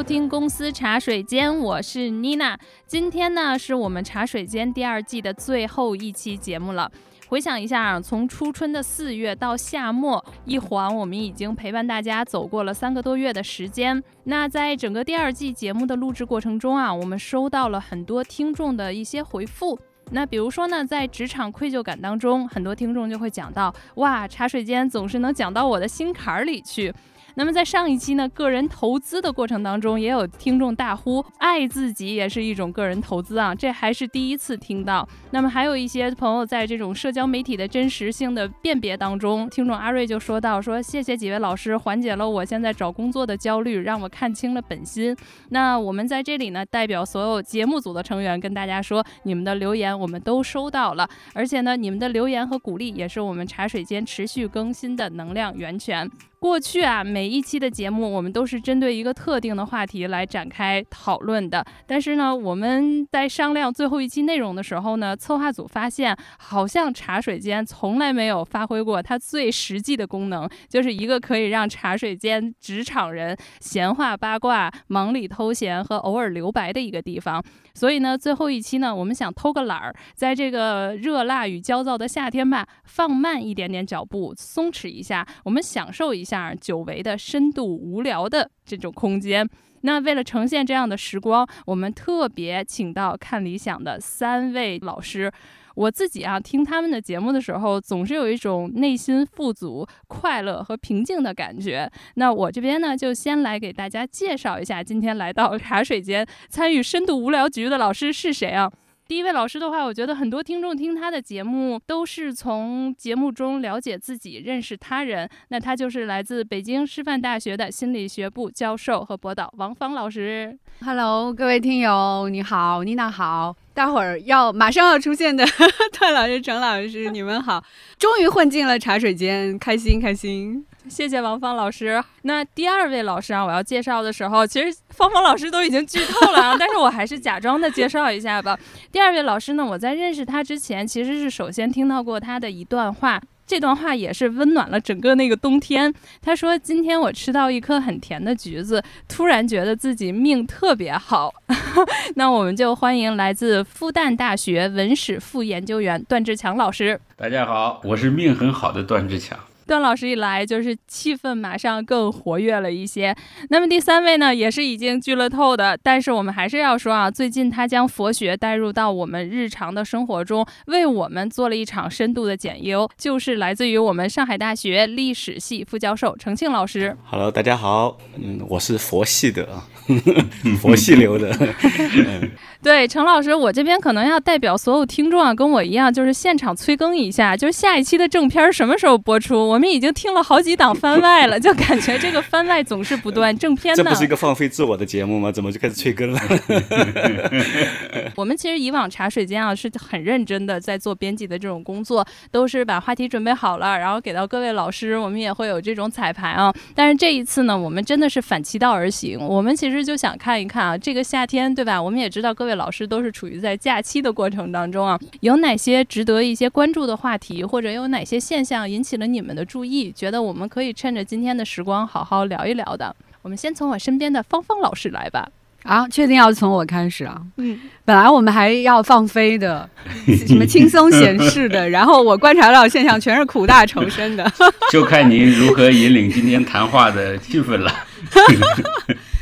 收听公司茶水间，我是妮娜。今天呢，是我们茶水间第二季的最后一期节目了。回想一下，从初春的四月到夏末，一晃我们已经陪伴大家走过了三个多月的时间。那在整个第二季节目的录制过程中啊，我们收到了很多听众的一些回复。那比如说呢，在职场愧疚感当中，很多听众就会讲到，哇，茶水间总是能讲到我的心坎儿里去。那么在上一期呢，个人投资的过程当中，也有听众大呼爱自己也是一种个人投资啊，这还是第一次听到。那么还有一些朋友在这种社交媒体的真实性的辨别当中，听众阿瑞就说到说谢谢几位老师缓解了我现在找工作的焦虑，让我看清了本心。那我们在这里呢，代表所有节目组的成员跟大家说，你们的留言我们都收到了，而且呢，你们的留言和鼓励也是我们茶水间持续更新的能量源泉。过去啊，每一期的节目我们都是针对一个特定的话题来展开讨论的。但是呢，我们在商量最后一期内容的时候呢，策划组发现好像茶水间从来没有发挥过它最实际的功能，就是一个可以让茶水间职场人闲话八卦、忙里偷闲和偶尔留白的一个地方。所以呢，最后一期呢，我们想偷个懒儿，在这个热辣与焦躁的夏天吧，放慢一点点脚步，松弛一下，我们享受一下久违的深度无聊的这种空间。那为了呈现这样的时光，我们特别请到看理想的三位老师。我自己啊，听他们的节目的时候，总是有一种内心富足、快乐和平静的感觉。那我这边呢，就先来给大家介绍一下，今天来到茶水间参与深度无聊局的老师是谁啊？第一位老师的话，我觉得很多听众听他的节目都是从节目中了解自己、认识他人。那他就是来自北京师范大学的心理学部教授和博导王芳老师。Hello，各位听友，你好，妮娜好，待会儿要马上要出现的 段老师、程老师，你们好，终于混进了茶水间，开心开心。谢谢王芳老师。那第二位老师啊，我要介绍的时候，其实芳芳老师都已经剧透了啊，但是我还是假装的介绍一下吧。第二位老师呢，我在认识他之前，其实是首先听到过他的一段话，这段话也是温暖了整个那个冬天。他说：“今天我吃到一颗很甜的橘子，突然觉得自己命特别好。”那我们就欢迎来自复旦大学文史副研究员段志强老师。大家好，我是命很好的段志强。段老师一来，就是气氛马上更活跃了一些。那么第三位呢，也是已经剧了透的，但是我们还是要说啊，最近他将佛学带入到我们日常的生活中，为我们做了一场深度的检优，就是来自于我们上海大学历史系副教授程庆老师。Hello，大家好，嗯，我是佛系的啊，佛系流的。对，程老师，我这边可能要代表所有听众啊，跟我一样，就是现场催更一下，就是下一期的正片什么时候播出？我们已经听了好几档番外了，就感觉这个番外总是不断，正片呢？这不是一个放飞自我的节目吗？怎么就开始催更了？我们其实以往茶水间啊是很认真的在做编辑的这种工作，都是把话题准备好了，然后给到各位老师，我们也会有这种彩排啊。但是这一次呢，我们真的是反其道而行，我们其实就想看一看啊，这个夏天对吧？我们也知道各位。老师都是处于在假期的过程当中啊，有哪些值得一些关注的话题，或者有哪些现象引起了你们的注意？觉得我们可以趁着今天的时光好好聊一聊的。我们先从我身边的芳芳老师来吧。啊，确定要从我开始啊？嗯，本来我们还要放飞的，什么轻松闲适的，然后我观察到现象全是苦大仇深的。就看您如何引领今天谈话的气氛了。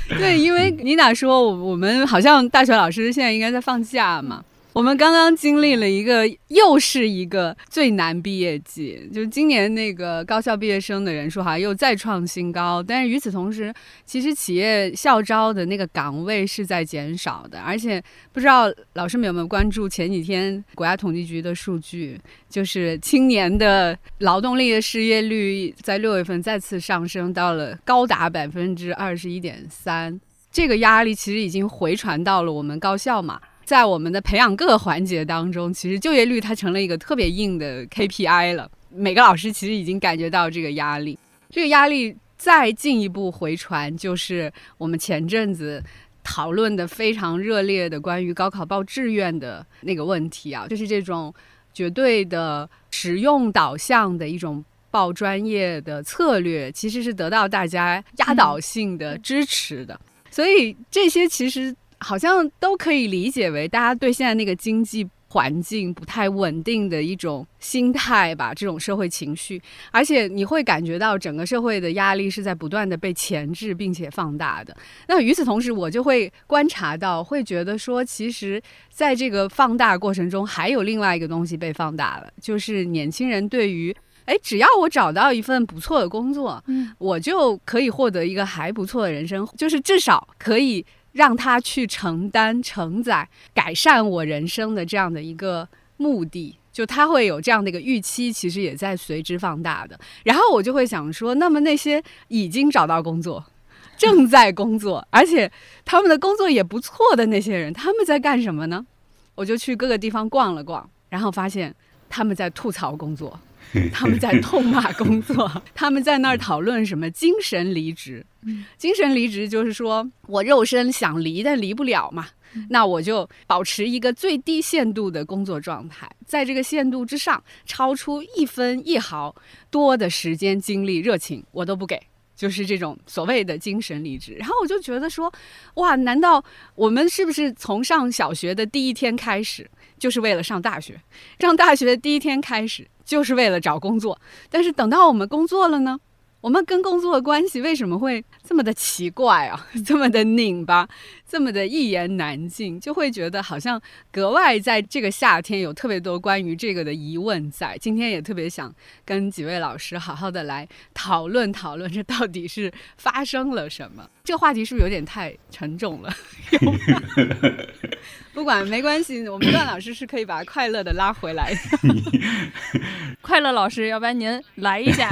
对，因为妮娜说，我们好像大学老师现在应该在放假嘛。我们刚刚经历了一个，又是一个最难毕业季，就是今年那个高校毕业生的人数哈又再创新高。但是与此同时，其实企业校招的那个岗位是在减少的，而且不知道老师们有没有关注前几天国家统计局的数据，就是青年的劳动力的失业率在六月份再次上升到了高达百分之二十一点三，这个压力其实已经回传到了我们高校嘛。在我们的培养各个环节当中，其实就业率它成了一个特别硬的 KPI 了。每个老师其实已经感觉到这个压力，这个压力再进一步回传，就是我们前阵子讨论的非常热烈的关于高考报志愿的那个问题啊，就是这种绝对的实用导向的一种报专业的策略，其实是得到大家压倒性的支持的。所以这些其实好像都可以理解为大家对现在那个经济。环境不太稳定的一种心态吧，这种社会情绪，而且你会感觉到整个社会的压力是在不断的被前置并且放大的。那与此同时，我就会观察到，会觉得说，其实在这个放大过程中，还有另外一个东西被放大了，就是年轻人对于，哎，只要我找到一份不错的工作，嗯，我就可以获得一个还不错的人生，就是至少可以。让他去承担、承载、改善我人生的这样的一个目的，就他会有这样的一个预期，其实也在随之放大的。然后我就会想说，那么那些已经找到工作、正在工作，而且他们的工作也不错的那些人，他们在干什么呢？我就去各个地方逛了逛，然后发现他们在吐槽工作。他们在痛骂工作，他们在那儿讨论什么精神离职。精神离职就是说我肉身想离，但离不了嘛，那我就保持一个最低限度的工作状态，在这个限度之上，超出一分一毫多的时间、精力、热情，我都不给。就是这种所谓的精神离职。然后我就觉得说，哇，难道我们是不是从上小学的第一天开始，就是为了上大学？上大学的第一天开始。就是为了找工作，但是等到我们工作了呢？我们跟工作的关系为什么会这么的奇怪啊？这么的拧巴，这么的一言难尽，就会觉得好像格外在这个夏天有特别多关于这个的疑问在。今天也特别想跟几位老师好好的来讨论讨论，这到底是发生了什么？这个话题是不是有点太沉重了？不管没关系，我们段老师是可以把快乐的拉回来。快乐老师，要不然您来一下。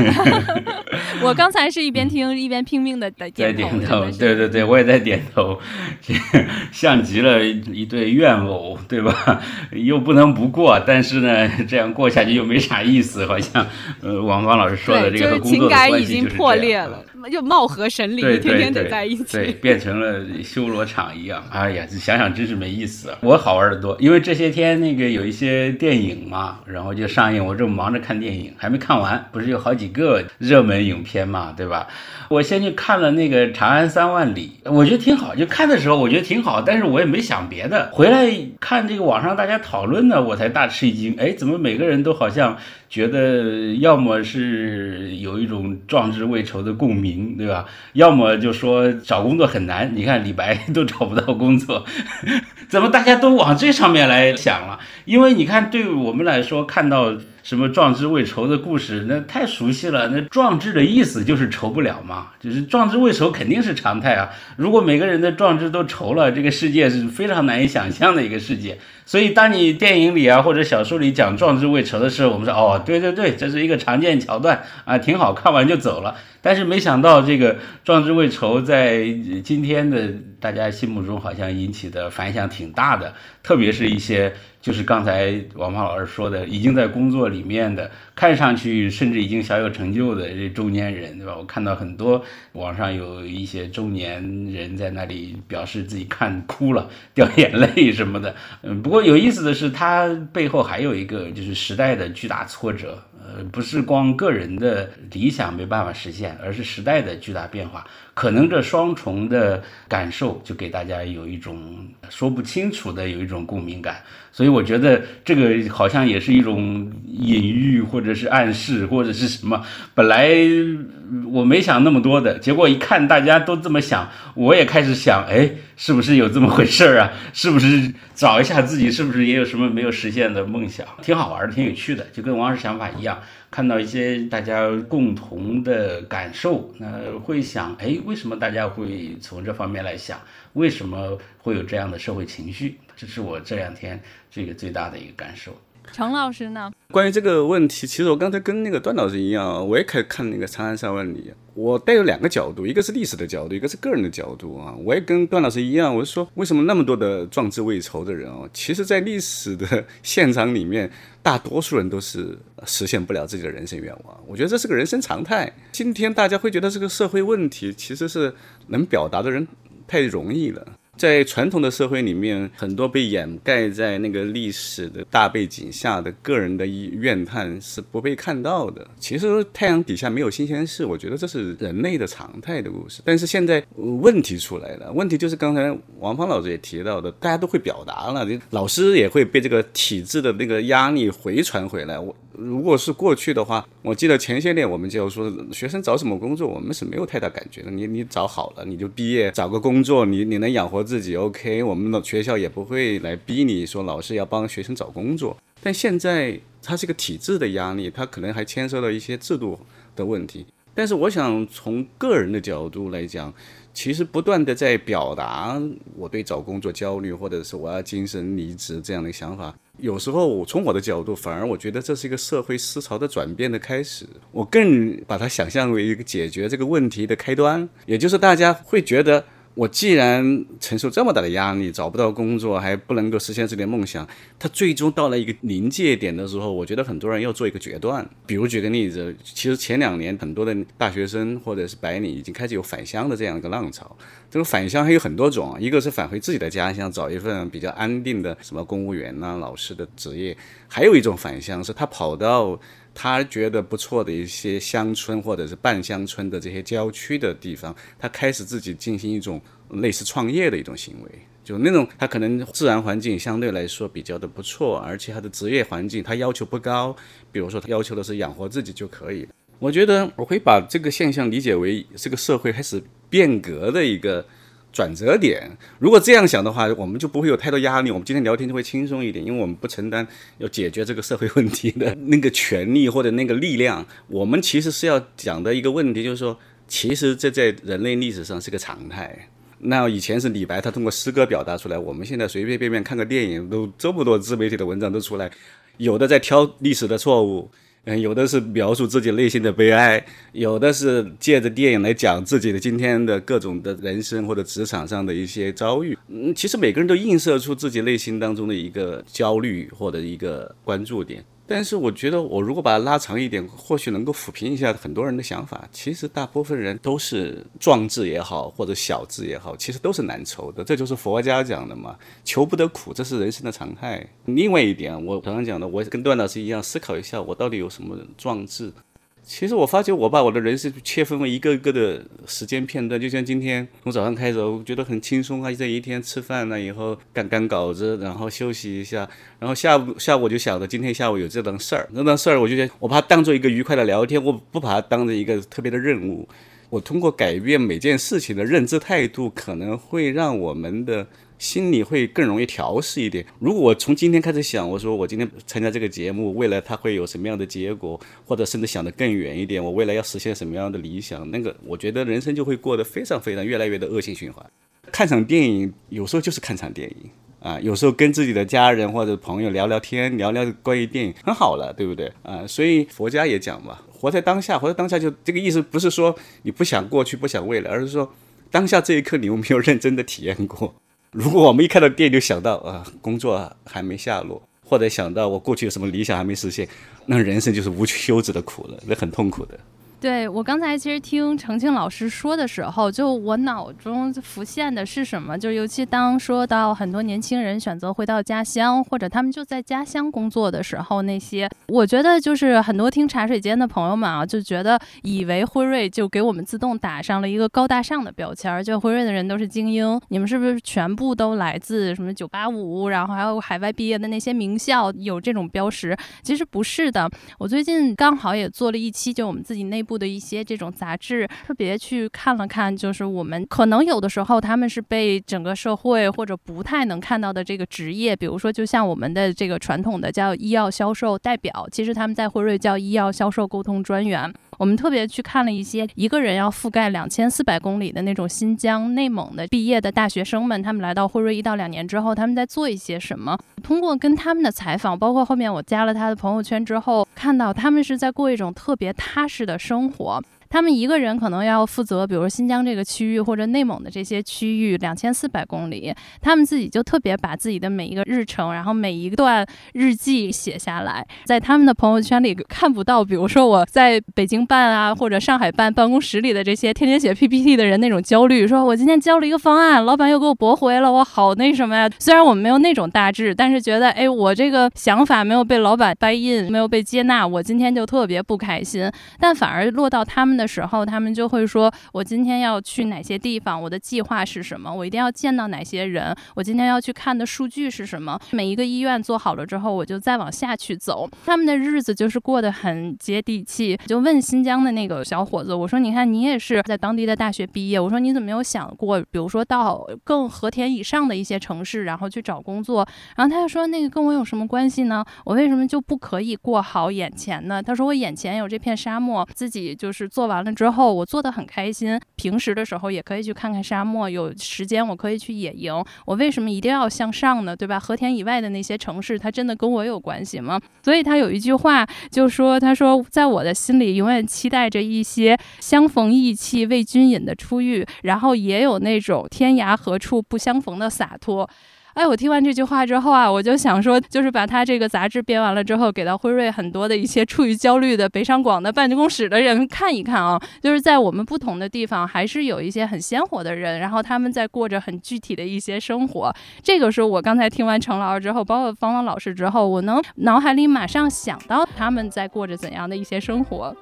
我刚才是一边听一边拼命的在点头。对对对，我也在点头，像极了一对怨偶，对吧？又不能不过，但是呢，这样过下去又没啥意思，好像呃，王芳老师说的这个工作关系就是破裂了。就貌合神离，天天得在一起，对，变成了修罗场一样。哎呀，想想真是没意思。我好玩的多，因为这些天那个有一些电影嘛，然后就上映，我正忙着看电影，还没看完。不是有好几个热门影片嘛，对吧？我先去看了那个《长安三万里》，我觉得挺好。就看的时候我觉得挺好，但是我也没想别的。回来看这个网上大家讨论呢，我才大吃一惊。哎，怎么每个人都好像觉得要么是有一种壮志未酬的共鸣，对吧？要么就说找工作很难。你看李白都找不到工作，怎么大家都往这上面来想了？因为你看，对我们来说，看到。什么壮志未酬的故事，那太熟悉了。那壮志的意思就是酬不了嘛，就是壮志未酬肯定是常态啊。如果每个人的壮志都酬了，这个世界是非常难以想象的一个世界。所以，当你电影里啊或者小说里讲壮志未酬的时候，我们说哦，对对对，这是一个常见桥段啊，挺好看完就走了。但是没想到，这个壮志未酬在今天的大家心目中好像引起的反响挺大的，特别是一些就是刚才王胖老师说的，已经在工作里面的，看上去甚至已经小有成就的这中年人，对吧？我看到很多网上有一些中年人在那里表示自己看哭了、掉眼泪什么的。嗯，不过有意思的是，他背后还有一个就是时代的巨大挫折。呃，不是光个人的理想没办法实现，而是时代的巨大变化。可能这双重的感受，就给大家有一种说不清楚的有一种共鸣感。所以我觉得这个好像也是一种隐喻，或者是暗示，或者是什么。本来我没想那么多的，结果一看大家都这么想，我也开始想，哎，是不是有这么回事儿啊？是不是找一下自己，是不是也有什么没有实现的梦想？挺好玩的，挺有趣的，就跟王老师想法一样。看到一些大家共同的感受，那会想，哎，为什么大家会从这方面来想？为什么会有这样的社会情绪？这是我这两天这个最大的一个感受。程老师呢？关于这个问题，其实我刚才跟那个段老师一样，我也可以看那个《长安三万里》。我带有两个角度，一个是历史的角度，一个是个人的角度啊。我也跟段老师一样，我是说，为什么那么多的壮志未酬的人啊？其实，在历史的现场里面，大多数人都是实现不了自己的人生愿望。我觉得这是个人生常态。今天大家会觉得这个社会问题，其实是能表达的人太容易了。在传统的社会里面，很多被掩盖在那个历史的大背景下的个人的怨叹是不被看到的。其实太阳底下没有新鲜事，我觉得这是人类的常态的故事。但是现在问题出来了，问题就是刚才王芳老师也提到的，大家都会表达了，老师也会被这个体制的那个压力回传回来。我。如果是过去的话，我记得前些年我们就说，学生找什么工作，我们是没有太大感觉的。你你找好了，你就毕业找个工作，你你能养活自己，OK。我们的学校也不会来逼你说老师要帮学生找工作。但现在它是一个体制的压力，它可能还牵涉到一些制度的问题。但是我想从个人的角度来讲，其实不断的在表达我对找工作焦虑，或者是我要精神离职这样的想法。有时候我，从我的角度，反而我觉得这是一个社会思潮的转变的开始。我更把它想象为一个解决这个问题的开端，也就是大家会觉得。我既然承受这么大的压力，找不到工作，还不能够实现自己的梦想，他最终到了一个临界点的时候，我觉得很多人要做一个决断。比如举个例子，其实前两年很多的大学生或者是白领已经开始有返乡的这样一个浪潮。这个返乡还有很多种，一个是返回自己的家乡，找一份比较安定的什么公务员呐、老师的职业；还有一种返乡是他跑到。他觉得不错的一些乡村或者是半乡村的这些郊区的地方，他开始自己进行一种类似创业的一种行为，就那种他可能自然环境相对来说比较的不错，而且他的职业环境他要求不高，比如说他要求的是养活自己就可以。我觉得我会把这个现象理解为这个社会开始变革的一个。转折点，如果这样想的话，我们就不会有太多压力。我们今天聊天就会轻松一点，因为我们不承担要解决这个社会问题的那个权利或者那个力量。我们其实是要讲的一个问题，就是说，其实这在人类历史上是个常态。那以前是李白，他通过诗歌表达出来。我们现在随随便便看个电影，都这么多自媒体的文章都出来，有的在挑历史的错误。嗯，有的是描述自己内心的悲哀，有的是借着电影来讲自己的今天的各种的人生或者职场上的一些遭遇。嗯，其实每个人都映射出自己内心当中的一个焦虑或者一个关注点。但是我觉得，我如果把它拉长一点，或许能够抚平一下很多人的想法。其实大部分人都是壮志也好，或者小志也好，其实都是难酬的。这就是佛家讲的嘛，求不得苦，这是人生的常态。另外一点，我常常讲的，我跟段老师一样，思考一下，我到底有什么壮志。其实我发觉，我把我的人生切分为一个个的时间片段，就像今天从早上开始，我觉得很轻松啊。这一天吃饭了以后，赶赶稿子，然后休息一下，然后下午下午我就想着今天下午有这档事儿，那档事儿我就觉得我把它当做一个愉快的聊天，我不把它当做一个特别的任务。我通过改变每件事情的认知态度，可能会让我们的。心里会更容易调试一点。如果我从今天开始想，我说我今天参加这个节目，未来它会有什么样的结果，或者甚至想得更远一点，我未来要实现什么样的理想，那个我觉得人生就会过得非常非常越来越的恶性循环。看场电影有时候就是看场电影啊，有时候跟自己的家人或者朋友聊聊天，聊聊关于电影很好了，对不对啊？所以佛家也讲嘛，活在当下，活在当下就这个意思，不是说你不想过去，不想未来，而是说当下这一刻你有没有认真的体验过。如果我们一看到电就想到啊，工作还没下落，或者想到我过去有什么理想还没实现，那人生就是无休止的苦了，那很痛苦的。对我刚才其实听程庆老师说的时候，就我脑中浮现的是什么？就尤其当说到很多年轻人选择回到家乡，或者他们就在家乡工作的时候，那些我觉得就是很多听茶水间的朋友们啊，就觉得以为辉瑞就给我们自动打上了一个高大上的标签，就辉瑞的人都是精英，你们是不是全部都来自什么九八五，然后还有海外毕业的那些名校有这种标识？其实不是的，我最近刚好也做了一期，就我们自己内。部的一些这种杂志，特别去看了看，就是我们可能有的时候他们是被整个社会或者不太能看到的这个职业，比如说就像我们的这个传统的叫医药销售代表，其实他们在辉瑞叫医药销售沟通专员。我们特别去看了一些一个人要覆盖两千四百公里的那种新疆、内蒙的毕业的大学生们，他们来到辉瑞一到两年之后，他们在做一些什么？通过跟他们的采访，包括后面我加了他的朋友圈之后，看到他们是在过一种特别踏实的生活。他们一个人可能要负责，比如说新疆这个区域或者内蒙的这些区域，两千四百公里，他们自己就特别把自己的每一个日程，然后每一段日记写下来，在他们的朋友圈里看不到，比如说我在北京办啊或者上海办办公室里的这些天天写 PPT 的人那种焦虑，说我今天交了一个方案，老板又给我驳回了，我好那什么呀？虽然我们没有那种大志，但是觉得哎，我这个想法没有被老板 buy in，没有被接纳，我今天就特别不开心。但反而落到他们的时候，他们就会说：“我今天要去哪些地方？我的计划是什么？我一定要见到哪些人？我今天要去看的数据是什么？每一个医院做好了之后，我就再往下去走。他们的日子就是过得很接地气。就问新疆的那个小伙子，我说：你看你也是在当地的大学毕业，我说你怎么没有想过，比如说到更和田以上的一些城市，然后去找工作？然后他就说：那个跟我有什么关系呢？我为什么就不可以过好眼前呢？他说：我眼前有这片沙漠，自己就是做完。”了之后，我做的很开心。平时的时候也可以去看看沙漠，有时间我可以去野营。我为什么一定要向上呢？对吧？和田以外的那些城市，它真的跟我有关系吗？所以他有一句话就说：“他说，在我的心里，永远期待着一些相逢意气为君饮的初遇，然后也有那种天涯何处不相逢的洒脱。”哎，我听完这句话之后啊，我就想说，就是把他这个杂志编完了之后，给到辉瑞很多的一些处于焦虑的北上广的办公室的人看一看啊，就是在我们不同的地方，还是有一些很鲜活的人，然后他们在过着很具体的一些生活。这个是我刚才听完程老师之后，包括方方老师之后，我能脑海里马上想到他们在过着怎样的一些生活。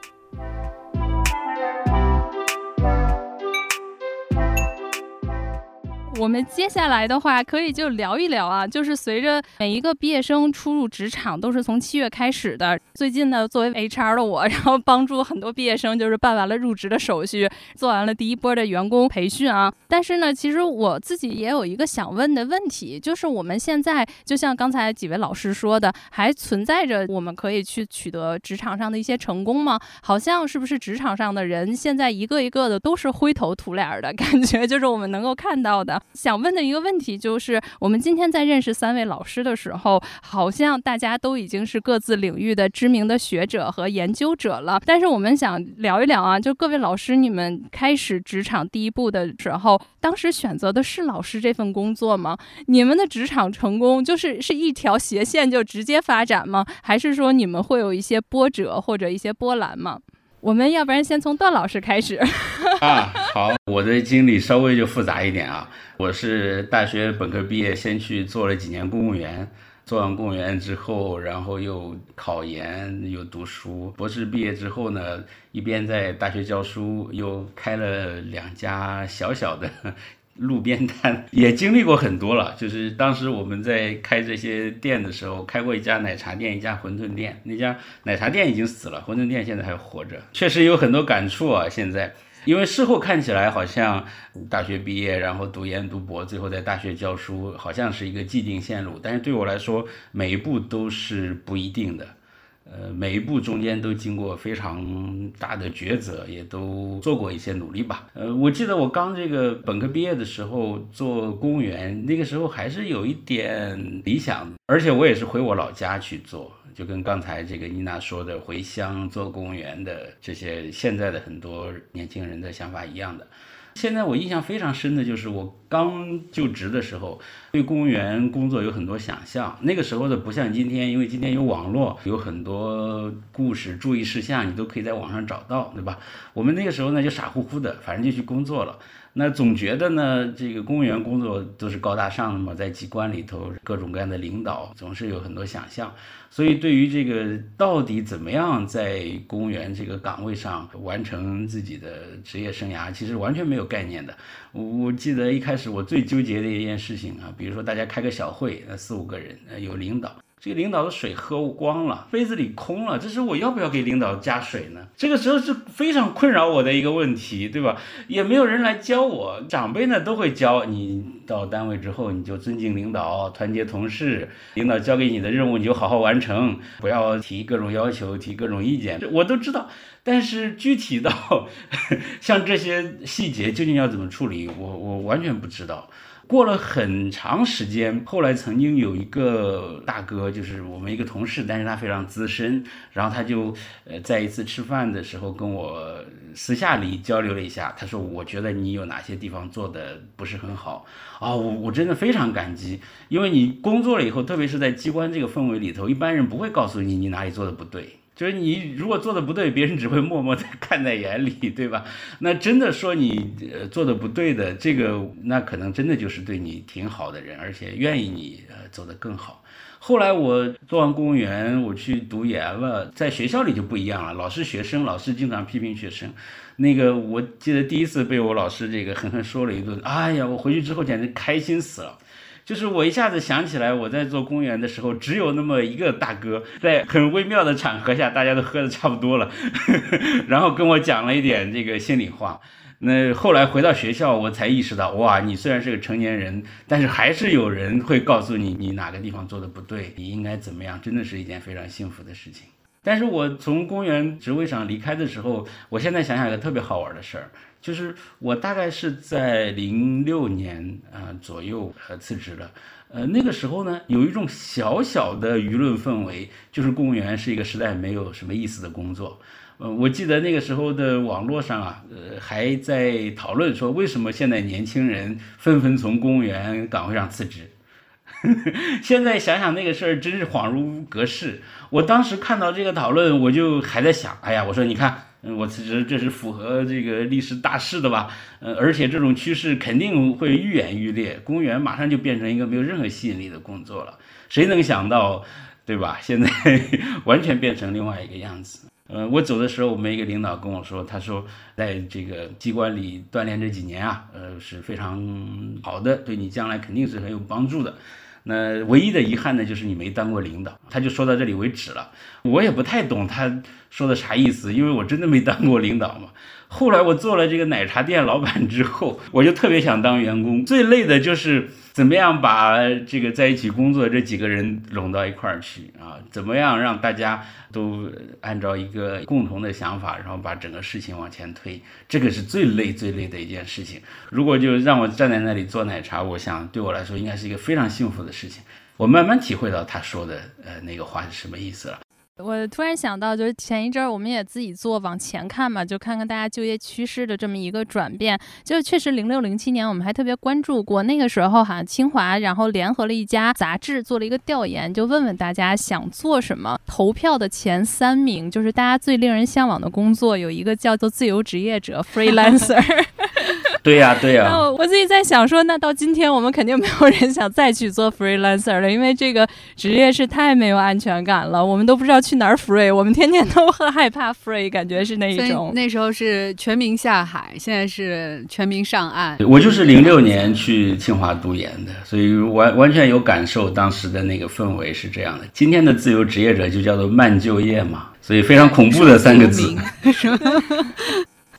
我们接下来的话可以就聊一聊啊，就是随着每一个毕业生初入职场都是从七月开始的。最近呢，作为 HR 的我，然后帮助很多毕业生就是办完了入职的手续，做完了第一波的员工培训啊。但是呢，其实我自己也有一个想问的问题，就是我们现在就像刚才几位老师说的，还存在着我们可以去取得职场上的一些成功吗？好像是不是职场上的人现在一个一个的都是灰头土脸的感觉，就是我们能够看到的。想问的一个问题就是，我们今天在认识三位老师的时候，好像大家都已经是各自领域的知名的学者和研究者了。但是我们想聊一聊啊，就各位老师，你们开始职场第一步的时候，当时选择的是老师这份工作吗？你们的职场成功就是是一条斜线就直接发展吗？还是说你们会有一些波折或者一些波澜吗？我们要不然先从段老师开始啊。好，我的经历稍微就复杂一点啊。我是大学本科毕业，先去做了几年公务员，做完公务员之后，然后又考研，又读书。博士毕业之后呢，一边在大学教书，又开了两家小小的。路边摊 也经历过很多了，就是当时我们在开这些店的时候，开过一家奶茶店，一家馄饨店。那家奶茶店已经死了，馄饨店现在还活着，确实有很多感触啊。现在，因为事后看起来好像大学毕业，然后读研读博，最后在大学教书，好像是一个既定线路。但是对我来说，每一步都是不一定的。呃，每一步中间都经过非常大的抉择，也都做过一些努力吧。呃，我记得我刚这个本科毕业的时候做公务员，那个时候还是有一点理想，而且我也是回我老家去做，就跟刚才这个妮娜说的回乡做公务员的这些现在的很多年轻人的想法一样的。现在我印象非常深的就是我刚就职的时候，对公务员工作有很多想象。那个时候的不像今天，因为今天有网络，有很多故事、注意事项，你都可以在网上找到，对吧？我们那个时候呢，就傻乎乎的，反正就去工作了。那总觉得呢，这个公务员工作都是高大上的嘛，在机关里头，各种各样的领导，总是有很多想象。所以对于这个到底怎么样在公务员这个岗位上完成自己的职业生涯，其实完全没有概念的。我记得一开始我最纠结的一件事情啊，比如说大家开个小会，那四五个人，有领导。这个领导的水喝光了，杯子里空了，这时候我要不要给领导加水呢？这个时候是非常困扰我的一个问题，对吧？也没有人来教我，长辈呢都会教你。到单位之后，你就尊敬领导，团结同事，领导交给你的任务你就好好完成，不要提各种要求，提各种意见，我都知道。但是具体到 像这些细节究竟要怎么处理，我我完全不知道。过了很长时间，后来曾经有一个大哥，就是我们一个同事，但是他非常资深，然后他就呃在一次吃饭的时候跟我私下里交流了一下，他说我觉得你有哪些地方做的不是很好啊，我我真的非常感激，因为你工作了以后，特别是在机关这个氛围里头，一般人不会告诉你你哪里做的不对。就是你如果做的不对，别人只会默默的看在眼里，对吧？那真的说你呃做的不对的，这个那可能真的就是对你挺好的人，而且愿意你呃走得更好。后来我做完公务员，我去读研了，在学校里就不一样了，老师学生，老师经常批评学生。那个我记得第一次被我老师这个狠狠说了一顿，哎呀，我回去之后简直开心死了。就是我一下子想起来，我在做公务员的时候，只有那么一个大哥，在很微妙的场合下，大家都喝的差不多了，然后跟我讲了一点这个心里话。那后来回到学校，我才意识到，哇，你虽然是个成年人，但是还是有人会告诉你，你哪个地方做的不对，你应该怎么样，真的是一件非常幸福的事情。但是我从公务员职位上离开的时候，我现在想想一个特别好玩的事儿。就是我大概是在零六年啊左右呃辞职了，呃那个时候呢有一种小小的舆论氛围，就是公务员是一个实在没有什么意思的工作，呃我记得那个时候的网络上啊呃还在讨论说为什么现在年轻人纷纷从公务员岗位上辞职，现在想想那个事儿真是恍如隔世。我当时看到这个讨论，我就还在想，哎呀，我说你看。嗯，我其实这是符合这个历史大势的吧？呃，而且这种趋势肯定会愈演愈烈，公务员马上就变成一个没有任何吸引力的工作了。谁能想到，对吧？现在 完全变成另外一个样子。呃，我走的时候，我们一个领导跟我说，他说在这个机关里锻炼这几年啊，呃，是非常好的，对你将来肯定是很有帮助的。那唯一的遗憾呢，就是你没当过领导。他就说到这里为止了。我也不太懂他说的啥意思，因为我真的没当过领导嘛。后来我做了这个奶茶店老板之后，我就特别想当员工。最累的就是。怎么样把这个在一起工作这几个人拢到一块儿去啊？怎么样让大家都按照一个共同的想法，然后把整个事情往前推？这个是最累最累的一件事情。如果就让我站在那里做奶茶，我想对我来说应该是一个非常幸福的事情。我慢慢体会到他说的呃那个话是什么意思了。我突然想到，就是前一阵儿我们也自己做往前看嘛，就看看大家就业趋势的这么一个转变。就确实，零六零七年我们还特别关注过，那个时候哈，清华然后联合了一家杂志做了一个调研，就问问大家想做什么。投票的前三名就是大家最令人向往的工作，有一个叫做自由职业者 （freelancer）。对呀，对呀。那我自己在想说，那到今天我们肯定没有人想再去做 freelancer 了，因为这个职业是太没有安全感了。我们都不知道去哪儿 free，我们天天都很害怕 free，感觉是那一种。那时候是全民下海，现在是全民上岸。我就是零六年去清华读研的，所以完完全有感受当时的那个氛围是这样的。今天的自由职业者就叫做慢就业嘛，所以非常恐怖的三个字。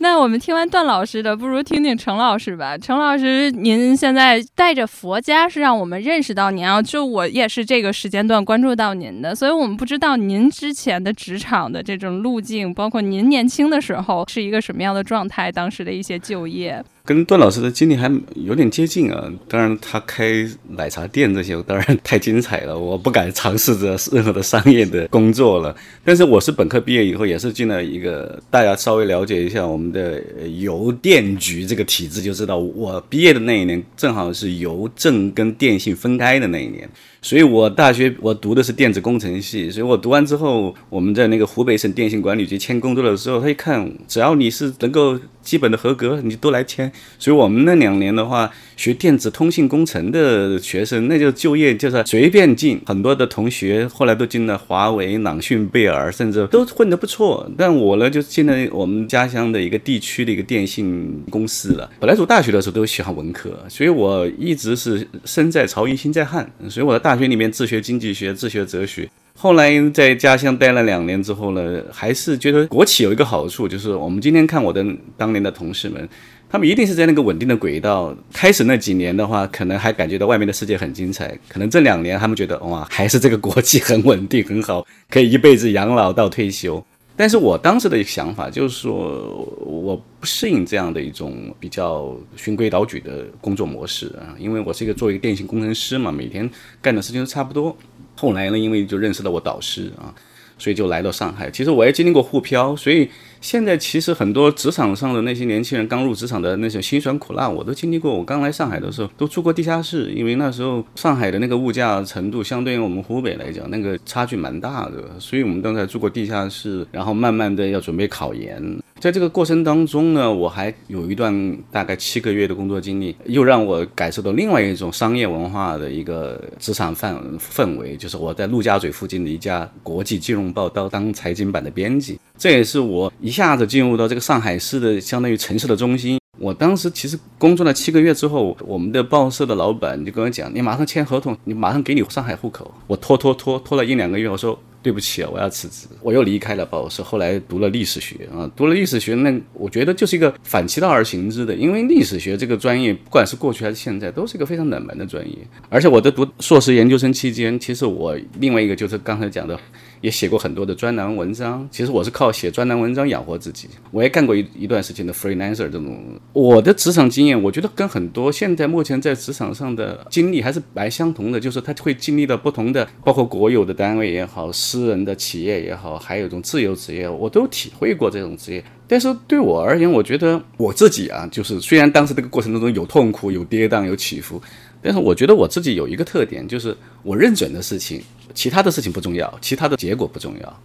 那我们听完段老师的，不如听听程老师吧。程老师，您现在带着佛家是让我们认识到您啊，就我也是这个时间段关注到您的，所以我们不知道您之前的职场的这种路径，包括您年轻的时候是一个什么样的状态，当时的一些就业。跟段老师的经历还有点接近啊，当然他开奶茶店这些当然太精彩了，我不敢尝试着任何的商业的工作了。但是我是本科毕业以后也是进了一个，大家稍微了解一下我们的邮电局这个体制就知道，我毕业的那一年正好是邮政跟电信分开的那一年。所以，我大学我读的是电子工程系，所以我读完之后，我们在那个湖北省电信管理局签工作的时候，他一看，只要你是能够基本的合格，你都来签。所以我们那两年的话，学电子通信工程的学生，那就就业就是随便进，很多的同学后来都进了华为、朗讯、贝尔，甚至都混得不错。但我呢，就进了我们家乡的一个地区的一个电信公司了。本来读大学的时候都喜欢文科，所以我一直是身在曹营心在汉，所以我的大。大学里面自学经济学，自学哲学。后来在家乡待了两年之后呢，还是觉得国企有一个好处，就是我们今天看我的当年的同事们，他们一定是在那个稳定的轨道。开始那几年的话，可能还感觉到外面的世界很精彩。可能这两年他们觉得哇，还是这个国企很稳定很好，可以一辈子养老到退休。但是我当时的想法就是说，我不适应这样的一种比较循规蹈矩的工作模式啊，因为我是一个做一个电信工程师嘛，每天干的事情都差不多。后来呢，因为就认识了我导师啊，所以就来到上海。其实我也经历过沪漂，所以。现在其实很多职场上的那些年轻人刚入职场的那些辛酸苦辣，我都经历过。我刚来上海的时候都住过地下室，因为那时候上海的那个物价程度相对于我们湖北来讲，那个差距蛮大的，所以我们当时住过地下室，然后慢慢的要准备考研。在这个过程当中呢，我还有一段大概七个月的工作经历，又让我感受到另外一种商业文化的一个职场范氛围，就是我在陆家嘴附近的一家国际金融报当当财经版的编辑，这也是我一下子进入到这个上海市的相当于城市的中心。我当时其实工作了七个月之后，我们的报社的老板就跟我讲：“你马上签合同，你马上给你上海户口。”我拖拖拖拖了一两个月，我说。对不起，我要辞职，我又离开了报社，后来读了历史学啊，读了历史学，那我觉得就是一个反其道而行之的，因为历史学这个专业，不管是过去还是现在，都是一个非常冷门的专业。而且我在读硕士研究生期间，其实我另外一个就是刚才讲的，也写过很多的专栏文章。其实我是靠写专栏文章养活自己。我也干过一一段时间的 freelancer 这种。我的职场经验，我觉得跟很多现在目前在职场上的经历还是蛮相同的，就是他会经历到不同的，包括国有的单位也好，私人的企业也好，还有一种自由职业，我都体会过这种职业。但是对我而言，我觉得我自己啊，就是虽然当时这个过程当中有痛苦、有跌宕、有起伏，但是我觉得我自己有一个特点，就是我认准的事情，其他的事情不重要，其他的结果不重要。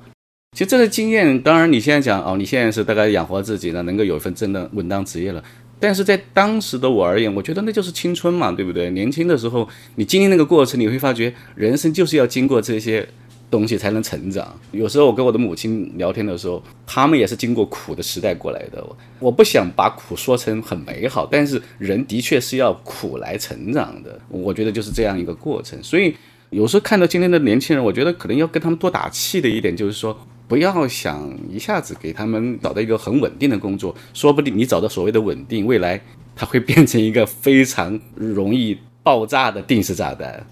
其实这个经验，当然你现在讲哦，你现在是大概养活自己了，能够有一份真的稳当职业了。但是在当时的我而言，我觉得那就是青春嘛，对不对？年轻的时候，你经历那个过程，你会发觉人生就是要经过这些东西才能成长。有时候我跟我的母亲聊天的时候，他们也是经过苦的时代过来的。我不想把苦说成很美好，但是人的确是要苦来成长的。我觉得就是这样一个过程。所以有时候看到今天的年轻人，我觉得可能要跟他们多打气的一点就是说。不要想一下子给他们找到一个很稳定的工作，说不定你找到所谓的稳定，未来它会变成一个非常容易爆炸的定时炸弹。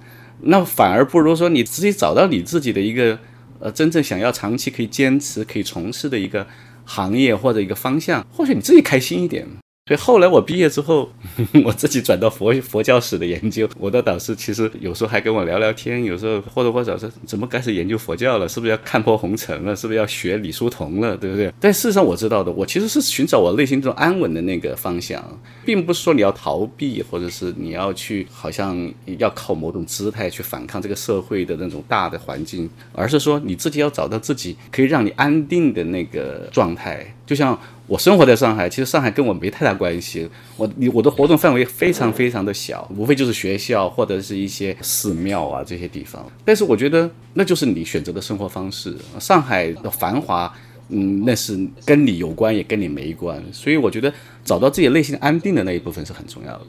那反而不如说你自己找到你自己的一个呃真正想要长期可以坚持、可以从事的一个行业或者一个方向，或许你自己开心一点。所以后来我毕业之后，我自己转到佛佛教史的研究。我的导师其实有时候还跟我聊聊天，有时候或多或少说怎么开始研究佛教了，是不是要看破红尘了，是不是要学李叔同了，对不对？但事实上我知道的，我其实是寻找我内心这种安稳的那个方向，并不是说你要逃避，或者是你要去好像要靠某种姿态去反抗这个社会的那种大的环境，而是说你自己要找到自己可以让你安定的那个状态，就像。我生活在上海，其实上海跟我没太大关系。我你我的活动范围非常非常的小，无非就是学校或者是一些寺庙啊这些地方。但是我觉得那就是你选择的生活方式。上海的繁华，嗯，那是跟你有关也跟你没关。所以我觉得找到自己内心安定的那一部分是很重要的。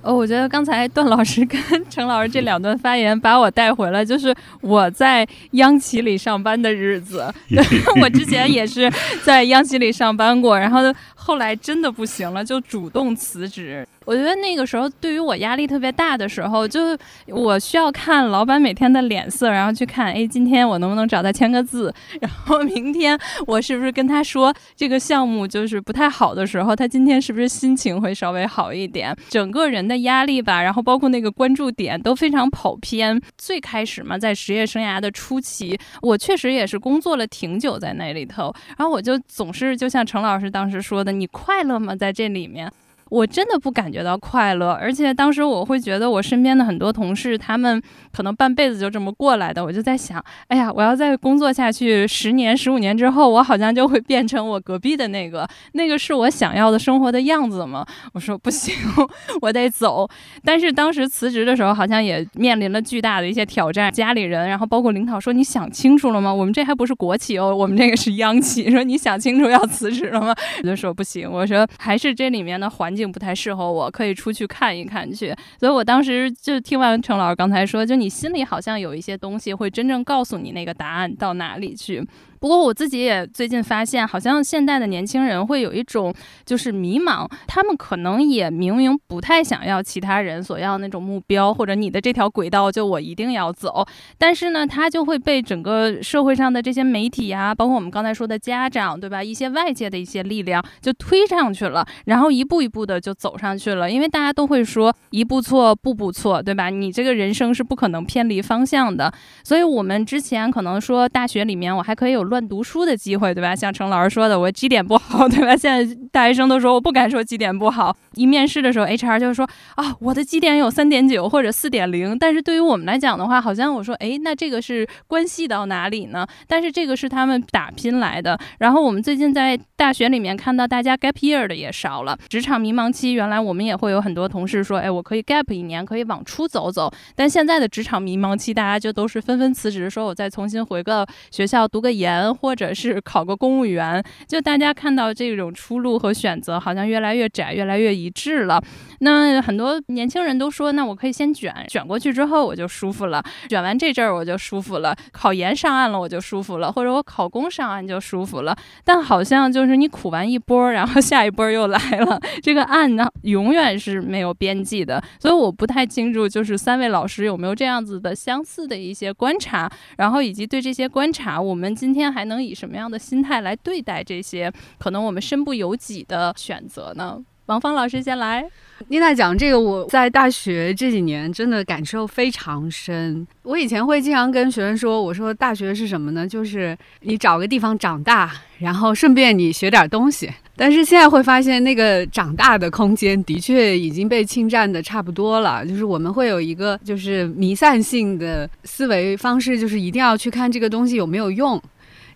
哦，我觉得刚才段老师 跟陈老师这两段发言把我带回了，就是我在央企里上班的日子。我之前也是在央企里上班过，然后后来真的不行了，就主动辞职。我觉得那个时候对于我压力特别大的时候，就我需要看老板每天的脸色，然后去看，哎，今天我能不能找他签个字？然后明天我是不是跟他说这个项目就是不太好的时候，他今天是不是心情会稍微好一点？整个人的压力吧，然后包括那个关注点都非常跑偏。最开始嘛，在职业生涯的初期，我确实也是工作了挺久在那里头，然后我就总是就像陈老师当时说的，你快乐吗？在这里面？我真的不感觉到快乐，而且当时我会觉得我身边的很多同事，他们可能半辈子就这么过来的。我就在想，哎呀，我要再工作下去十年、十五年之后，我好像就会变成我隔壁的那个，那个是我想要的生活的样子吗？我说不行，我得走。但是当时辞职的时候，好像也面临了巨大的一些挑战，家里人，然后包括领导说：“你想清楚了吗？我们这还不是国企哦，我们这个是央企。”说你想清楚要辞职了吗？我就说不行，我说还是这里面的环。并不太适合我，可以出去看一看去。所以我当时就听完陈老师刚才说，就你心里好像有一些东西会真正告诉你那个答案到哪里去。不过我自己也最近发现，好像现代的年轻人会有一种就是迷茫，他们可能也明明不太想要其他人所要那种目标，或者你的这条轨道就我一定要走，但是呢，他就会被整个社会上的这些媒体啊，包括我们刚才说的家长，对吧？一些外界的一些力量就推上去了，然后一步一步的就走上去了，因为大家都会说一步错步步错，对吧？你这个人生是不可能偏离方向的，所以我们之前可能说大学里面我还可以有。乱读书的机会，对吧？像程老师说的，我绩点不好，对吧？现在大学生都说我不敢说绩点不好，一面试的时候，HR 就说啊，我的绩点有三点九或者四点零。但是对于我们来讲的话，好像我说，哎，那这个是关系到哪里呢？但是这个是他们打拼来的。然后我们最近在大学里面看到大家 gap year 的也少了，职场迷茫期，原来我们也会有很多同事说，哎，我可以 gap 一年，可以往出走走。但现在的职场迷茫期，大家就都是纷纷辞职，说我再重新回个学校读个研。或者是考个公务员，就大家看到这种出路和选择好像越来越窄，越来越一致了。那很多年轻人都说，那我可以先卷，卷过去之后我就舒服了，卷完这阵儿我就舒服了，考研上岸了我就舒服了，或者我考公上岸就舒服了。但好像就是你苦完一波，然后下一波又来了，这个岸呢永远是没有边际的。所以我不太清楚，就是三位老师有没有这样子的相似的一些观察，然后以及对这些观察，我们今天还能以什么样的心态来对待这些可能我们身不由己的选择呢？王芳老师先来。妮娜讲这个，我在大学这几年真的感受非常深。我以前会经常跟学生说：“我说大学是什么呢？就是你找个地方长大，然后顺便你学点东西。”但是现在会发现，那个长大的空间的确已经被侵占的差不多了。就是我们会有一个就是弥散性的思维方式，就是一定要去看这个东西有没有用。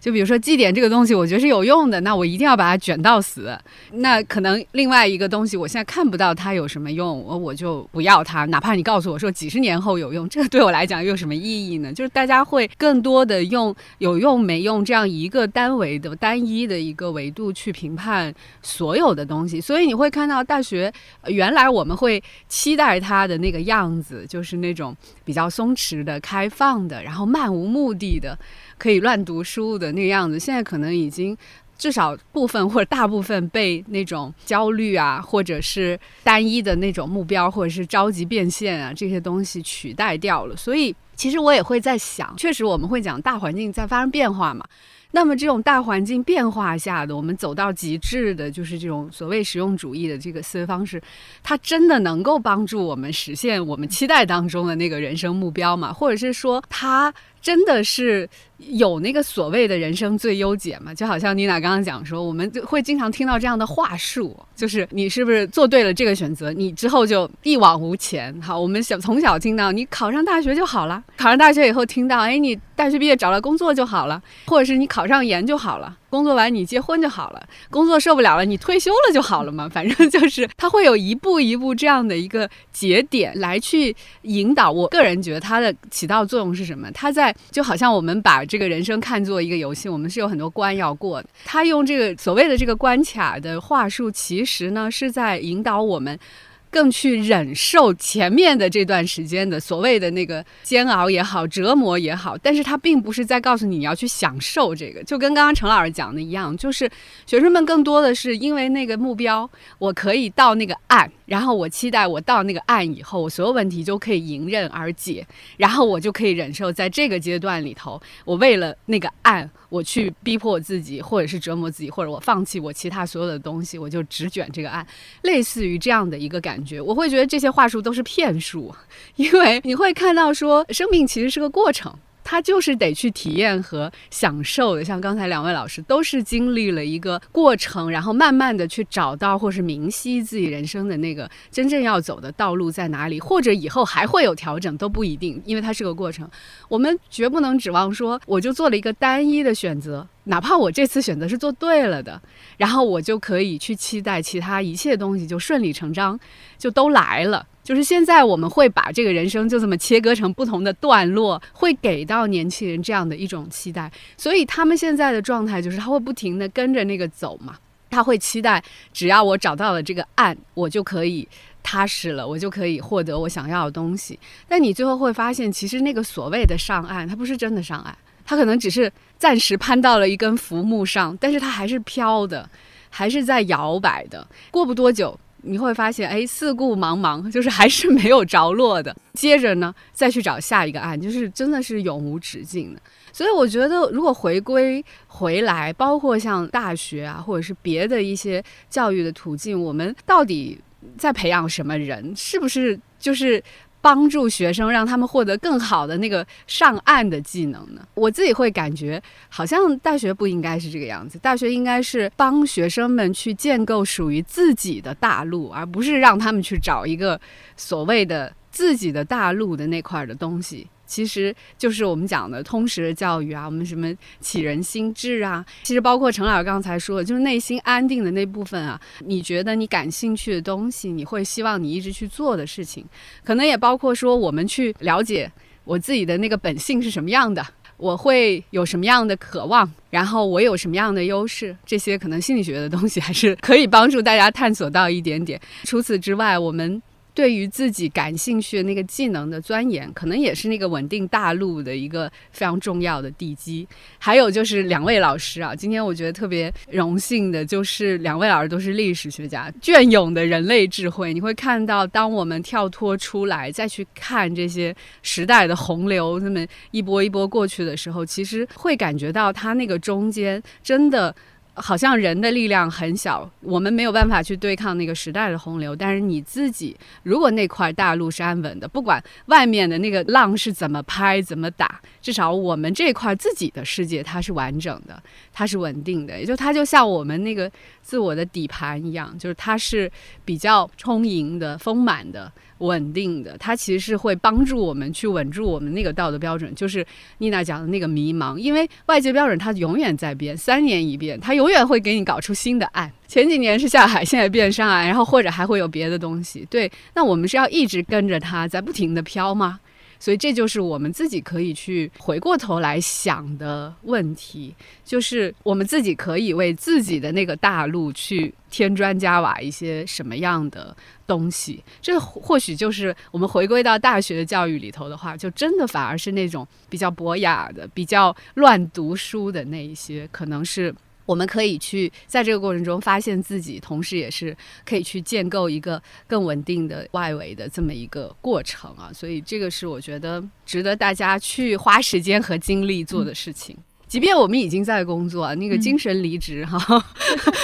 就比如说绩点这个东西，我觉得是有用的，那我一定要把它卷到死。那可能另外一个东西，我现在看不到它有什么用，我我就不要它。哪怕你告诉我说几十年后有用，这个对我来讲又有什么意义呢？就是大家会更多的用有用没用这样一个单维的单一的一个维度去评判所有的东西。所以你会看到大学原来我们会期待它的那个样子，就是那种比较松弛的、开放的，然后漫无目的的。可以乱读书的那个样子，现在可能已经至少部分或者大部分被那种焦虑啊，或者是单一的那种目标，或者是着急变现啊这些东西取代掉了。所以，其实我也会在想，确实我们会讲大环境在发生变化嘛。那么这种大环境变化下的，我们走到极致的，就是这种所谓实用主义的这个思维方式，它真的能够帮助我们实现我们期待当中的那个人生目标吗？或者是说它？真的是有那个所谓的人生最优解嘛？就好像妮娜刚刚讲说，我们就会经常听到这样的话术，就是你是不是做对了这个选择，你之后就一往无前。好，我们小从小听到你考上大学就好了，考上大学以后听到，哎，你大学毕业找到工作就好了，或者是你考上研就好了。工作完你结婚就好了，工作受不了了你退休了就好了嘛，反正就是他会有一步一步这样的一个节点来去引导。我个人觉得它的起到作用是什么？它在就好像我们把这个人生看作一个游戏，我们是有很多关要过的。他用这个所谓的这个关卡的话术，其实呢是在引导我们。更去忍受前面的这段时间的所谓的那个煎熬也好，折磨也好，但是他并不是在告诉你你要去享受这个，就跟刚刚陈老师讲的一样，就是学生们更多的是因为那个目标，我可以到那个岸。然后我期待我到那个岸以后，我所有问题都可以迎刃而解，然后我就可以忍受在这个阶段里头，我为了那个岸，我去逼迫自己，或者是折磨自己，或者我放弃我其他所有的东西，我就只卷这个岸，类似于这样的一个感觉。我会觉得这些话术都是骗术，因为你会看到说，生命其实是个过程。他就是得去体验和享受的，像刚才两位老师都是经历了一个过程，然后慢慢的去找到或是明晰自己人生的那个真正要走的道路在哪里，或者以后还会有调整都不一定，因为它是个过程。我们绝不能指望说我就做了一个单一的选择，哪怕我这次选择是做对了的，然后我就可以去期待其他一切东西就顺理成章就都来了。就是现在，我们会把这个人生就这么切割成不同的段落，会给到年轻人这样的一种期待。所以他们现在的状态就是，他会不停的跟着那个走嘛。他会期待，只要我找到了这个岸，我就可以踏实了，我就可以获得我想要的东西。但你最后会发现，其实那个所谓的上岸，它不是真的上岸。它可能只是暂时攀到了一根浮木上，但是它还是飘的，还是在摇摆的。过不多久，你会发现，哎，四顾茫茫，就是还是没有着落的。接着呢，再去找下一个案，就是真的是永无止境的。所以我觉得，如果回归回来，包括像大学啊，或者是别的一些教育的途径，我们到底在培养什么人？是不是就是帮助学生，让他们获得更好的那个上岸的技能呢？我自己会感觉，好像大学不应该是这个样子，大学应该是帮学生们去建构属于自己的大陆，而不是让他们去找一个所谓的自己的大陆的那块的东西。其实就是我们讲的通识的教育啊，我们什么启人心智啊，其实包括陈老师刚才说的，就是内心安定的那部分啊。你觉得你感兴趣的东西，你会希望你一直去做的事情，可能也包括说我们去了解我自己的那个本性是什么样的，我会有什么样的渴望，然后我有什么样的优势，这些可能心理学的东西还是可以帮助大家探索到一点点。除此之外，我们。对于自己感兴趣的那个技能的钻研，可能也是那个稳定大陆的一个非常重要的地基。还有就是两位老师啊，今天我觉得特别荣幸的，就是两位老师都是历史学家，隽永的人类智慧。你会看到，当我们跳脱出来再去看这些时代的洪流，那么一波一波过去的时候，其实会感觉到它那个中间真的。好像人的力量很小，我们没有办法去对抗那个时代的洪流。但是你自己，如果那块大陆是安稳的，不管外面的那个浪是怎么拍、怎么打，至少我们这块自己的世界它是完整的，它是稳定的。也就它就像我们那个自我的底盘一样，就是它是比较充盈的、丰满的。稳定的，它其实是会帮助我们去稳住我们那个道德标准，就是妮娜讲的那个迷茫，因为外界标准它永远在变，三年一变，它永远会给你搞出新的爱。前几年是下海，现在变上岸，然后或者还会有别的东西。对，那我们是要一直跟着它在不停的飘吗？所以这就是我们自己可以去回过头来想的问题，就是我们自己可以为自己的那个大陆去添砖加瓦一些什么样的东西。这或许就是我们回归到大学的教育里头的话，就真的反而是那种比较博雅的、比较乱读书的那一些，可能是。我们可以去在这个过程中发现自己，同时也是可以去建构一个更稳定的外围的这么一个过程啊，所以这个是我觉得值得大家去花时间和精力做的事情。即便我们已经在工作，那个精神离职哈，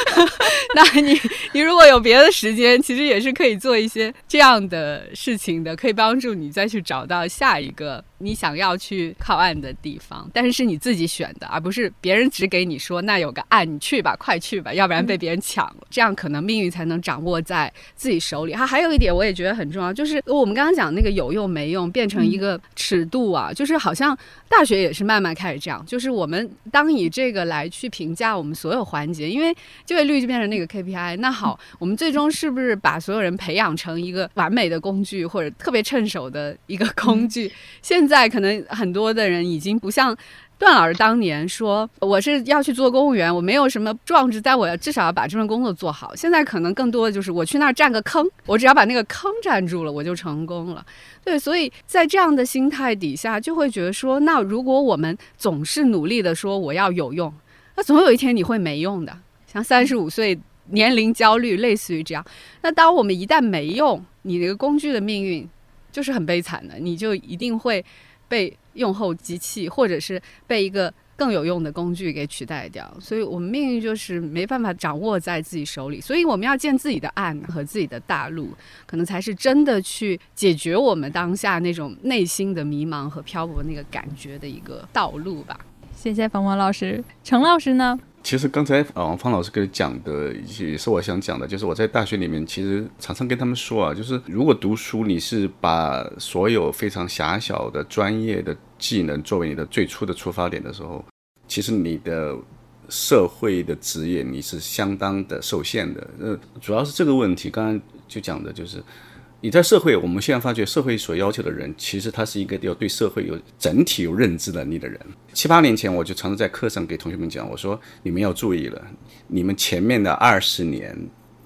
那你你如果有别的时间，其实也是可以做一些这样的事情的，可以帮助你再去找到下一个。你想要去靠岸的地方，但是是你自己选的，而不是别人只给你说那有个岸，你去吧，快去吧，要不然被别人抢了。这样可能命运才能掌握在自己手里。哈，还有一点我也觉得很重要，就是我们刚刚讲那个有用没用变成一个尺度啊，就是好像大学也是慢慢开始这样，就是我们当以这个来去评价我们所有环节，因为就业率就变成那个 KPI。那好，我们最终是不是把所有人培养成一个完美的工具，或者特别趁手的一个工具？现在可能很多的人已经不像段老师当年说，我是要去做公务员，我没有什么壮志，但我要至少要把这份工作做好。现在可能更多的就是我去那儿占个坑，我只要把那个坑占住了，我就成功了。对，所以在这样的心态底下，就会觉得说，那如果我们总是努力的说我要有用，那总有一天你会没用的。像三十五岁年龄焦虑，类似于这样。那当我们一旦没用，你这个工具的命运就是很悲惨的，你就一定会。被用后机器，或者是被一个更有用的工具给取代掉，所以我们命运就是没办法掌握在自己手里，所以我们要建自己的岸和自己的大陆，可能才是真的去解决我们当下那种内心的迷茫和漂泊那个感觉的一个道路吧。谢谢冯冯老师，程老师呢？其实刚才啊，方老师跟你讲的也是我想讲的，就是我在大学里面其实常常跟他们说啊，就是如果读书你是把所有非常狭小的专业的技能作为你的最初的出发点的时候，其实你的社会的职业你是相当的受限的。呃，主要是这个问题，刚刚就讲的就是。你在社会，我们现在发觉社会所要求的人，其实他是一个要对社会有整体有认知能力的人。七八年前，我就常常在课上给同学们讲，我说你们要注意了，你们前面的二十年、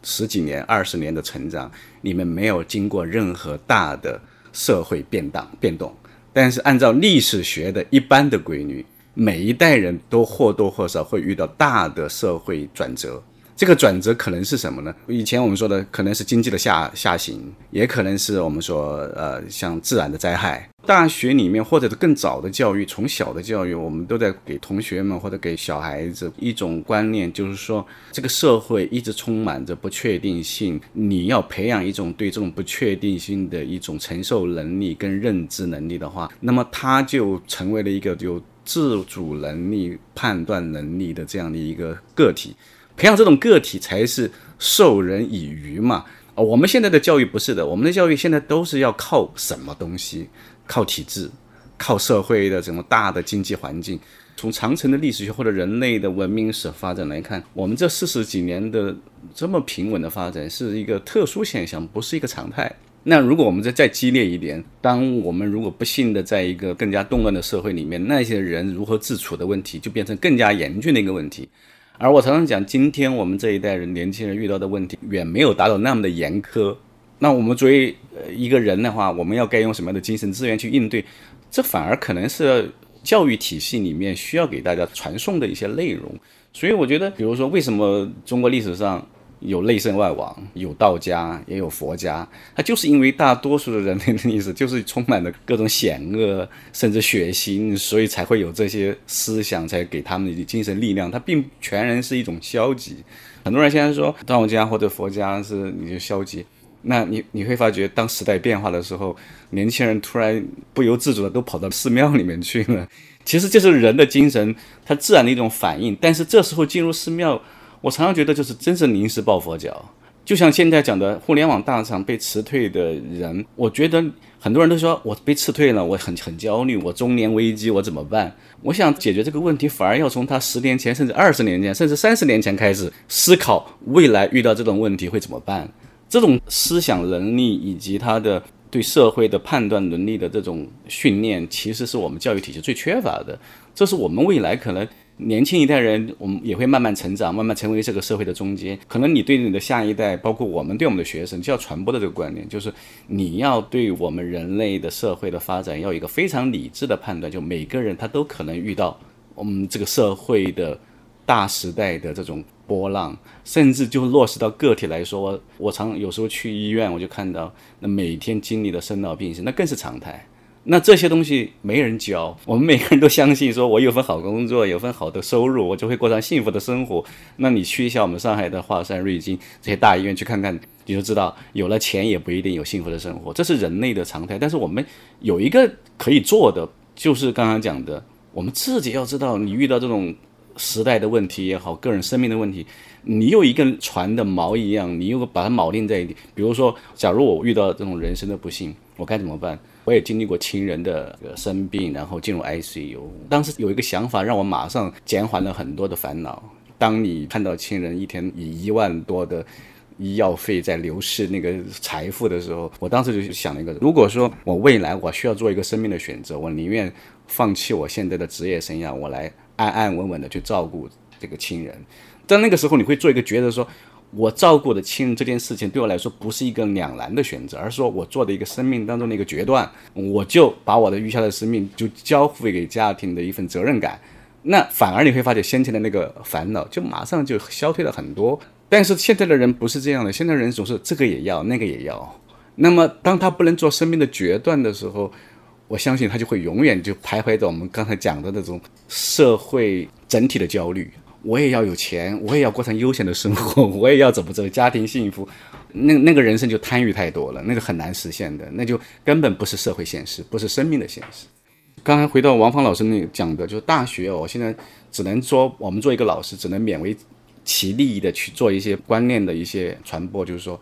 十几年、二十年的成长，你们没有经过任何大的社会变动变动，但是按照历史学的一般的规律，每一代人都或多或少会遇到大的社会转折。这个转折可能是什么呢？以前我们说的可能是经济的下下行，也可能是我们说呃像自然的灾害。大学里面或者是更早的教育，从小的教育，我们都在给同学们或者给小孩子一种观念，就是说这个社会一直充满着不确定性，你要培养一种对这种不确定性的一种承受能力跟认知能力的话，那么他就成为了一个有自主能力、判断能力的这样的一个个体。培养这种个体才是授人以渔嘛。啊，我们现在的教育不是的，我们的教育现在都是要靠什么东西？靠体制，靠社会的这种大的经济环境。从长城的历史学或者人类的文明史发展来看，我们这四十几年的这么平稳的发展是一个特殊现象，不是一个常态。那如果我们再再激烈一点，当我们如果不幸的在一个更加动乱的社会里面，那些人如何自处的问题，就变成更加严峻的一个问题。而我常常讲，今天我们这一代人年轻人遇到的问题，远没有达到那么的严苛。那我们作为一个人的话，我们要该用什么样的精神资源去应对？这反而可能是教育体系里面需要给大家传送的一些内容。所以我觉得，比如说，为什么中国历史上？有内圣外王，有道家，也有佛家。它就是因为大多数的人类的历史就是充满了各种险恶，甚至血腥，所以才会有这些思想，才给他们的精神力量。它并全然是一种消极。很多人现在说道家或者佛家是你就消极，那你你会发觉，当时代变化的时候，年轻人突然不由自主的都跑到寺庙里面去了。其实这是人的精神，它自然的一种反应。但是这时候进入寺庙。我常常觉得，就是真是临时抱佛脚，就像现在讲的互联网大厂被辞退的人，我觉得很多人都说我被辞退了，我很很焦虑，我中年危机，我怎么办？我想解决这个问题，反而要从他十年前，甚至二十年前，甚至三十年前开始思考未来遇到这种问题会怎么办。这种思想能力以及他的对社会的判断能力的这种训练，其实是我们教育体系最缺乏的。这是我们未来可能。年轻一代人，我们也会慢慢成长，慢慢成为这个社会的中间。可能你对你的下一代，包括我们对我们的学生，就要传播的这个观念，就是你要对我们人类的社会的发展，要有一个非常理智的判断。就每个人他都可能遇到我们这个社会的大时代的这种波浪，甚至就落实到个体来说，我常有时候去医院，我就看到那每天经历的生老病死，那更是常态。那这些东西没人教，我们每个人都相信，说我有份好工作，有份好的收入，我就会过上幸福的生活。那你去一下我们上海的华山、瑞金这些大医院去看看，你就知道，有了钱也不一定有幸福的生活，这是人类的常态。但是我们有一个可以做的，就是刚刚讲的，我们自己要知道，你遇到这种时代的问题也好，个人生命的问题，你有一根船的锚一样，你又把它锚定在一点。比如说，假如我遇到这种人生的不幸，我该怎么办？我也经历过亲人的生病，然后进入 ICU。当时有一个想法，让我马上减缓了很多的烦恼。当你看到亲人一天以一万多的医药费在流失那个财富的时候，我当时就想了一个：如果说我未来我需要做一个生命的选择，我宁愿放弃我现在的职业生涯，我来安安稳稳的去照顾这个亲人。在那个时候，你会做一个抉择，说。我照顾的亲人这件事情对我来说不是一个两难的选择，而是说我做的一个生命当中的一个决断，我就把我的余下的生命就交付给家庭的一份责任感，那反而你会发觉先前的那个烦恼就马上就消退了很多。但是现在的人不是这样的，现在人总是这个也要那个也要，那么当他不能做生命的决断的时候，我相信他就会永远就徘徊在我们刚才讲的那种社会整体的焦虑。我也要有钱，我也要过上悠闲的生活，我也要怎么怎么家庭幸福，那那个人生就贪欲太多了，那个很难实现的，那就根本不是社会现实，不是生命的现实。刚才回到王芳老师那讲的，就是大学哦，现在只能说我们做一个老师，只能勉为其利的去做一些观念的一些传播，就是说，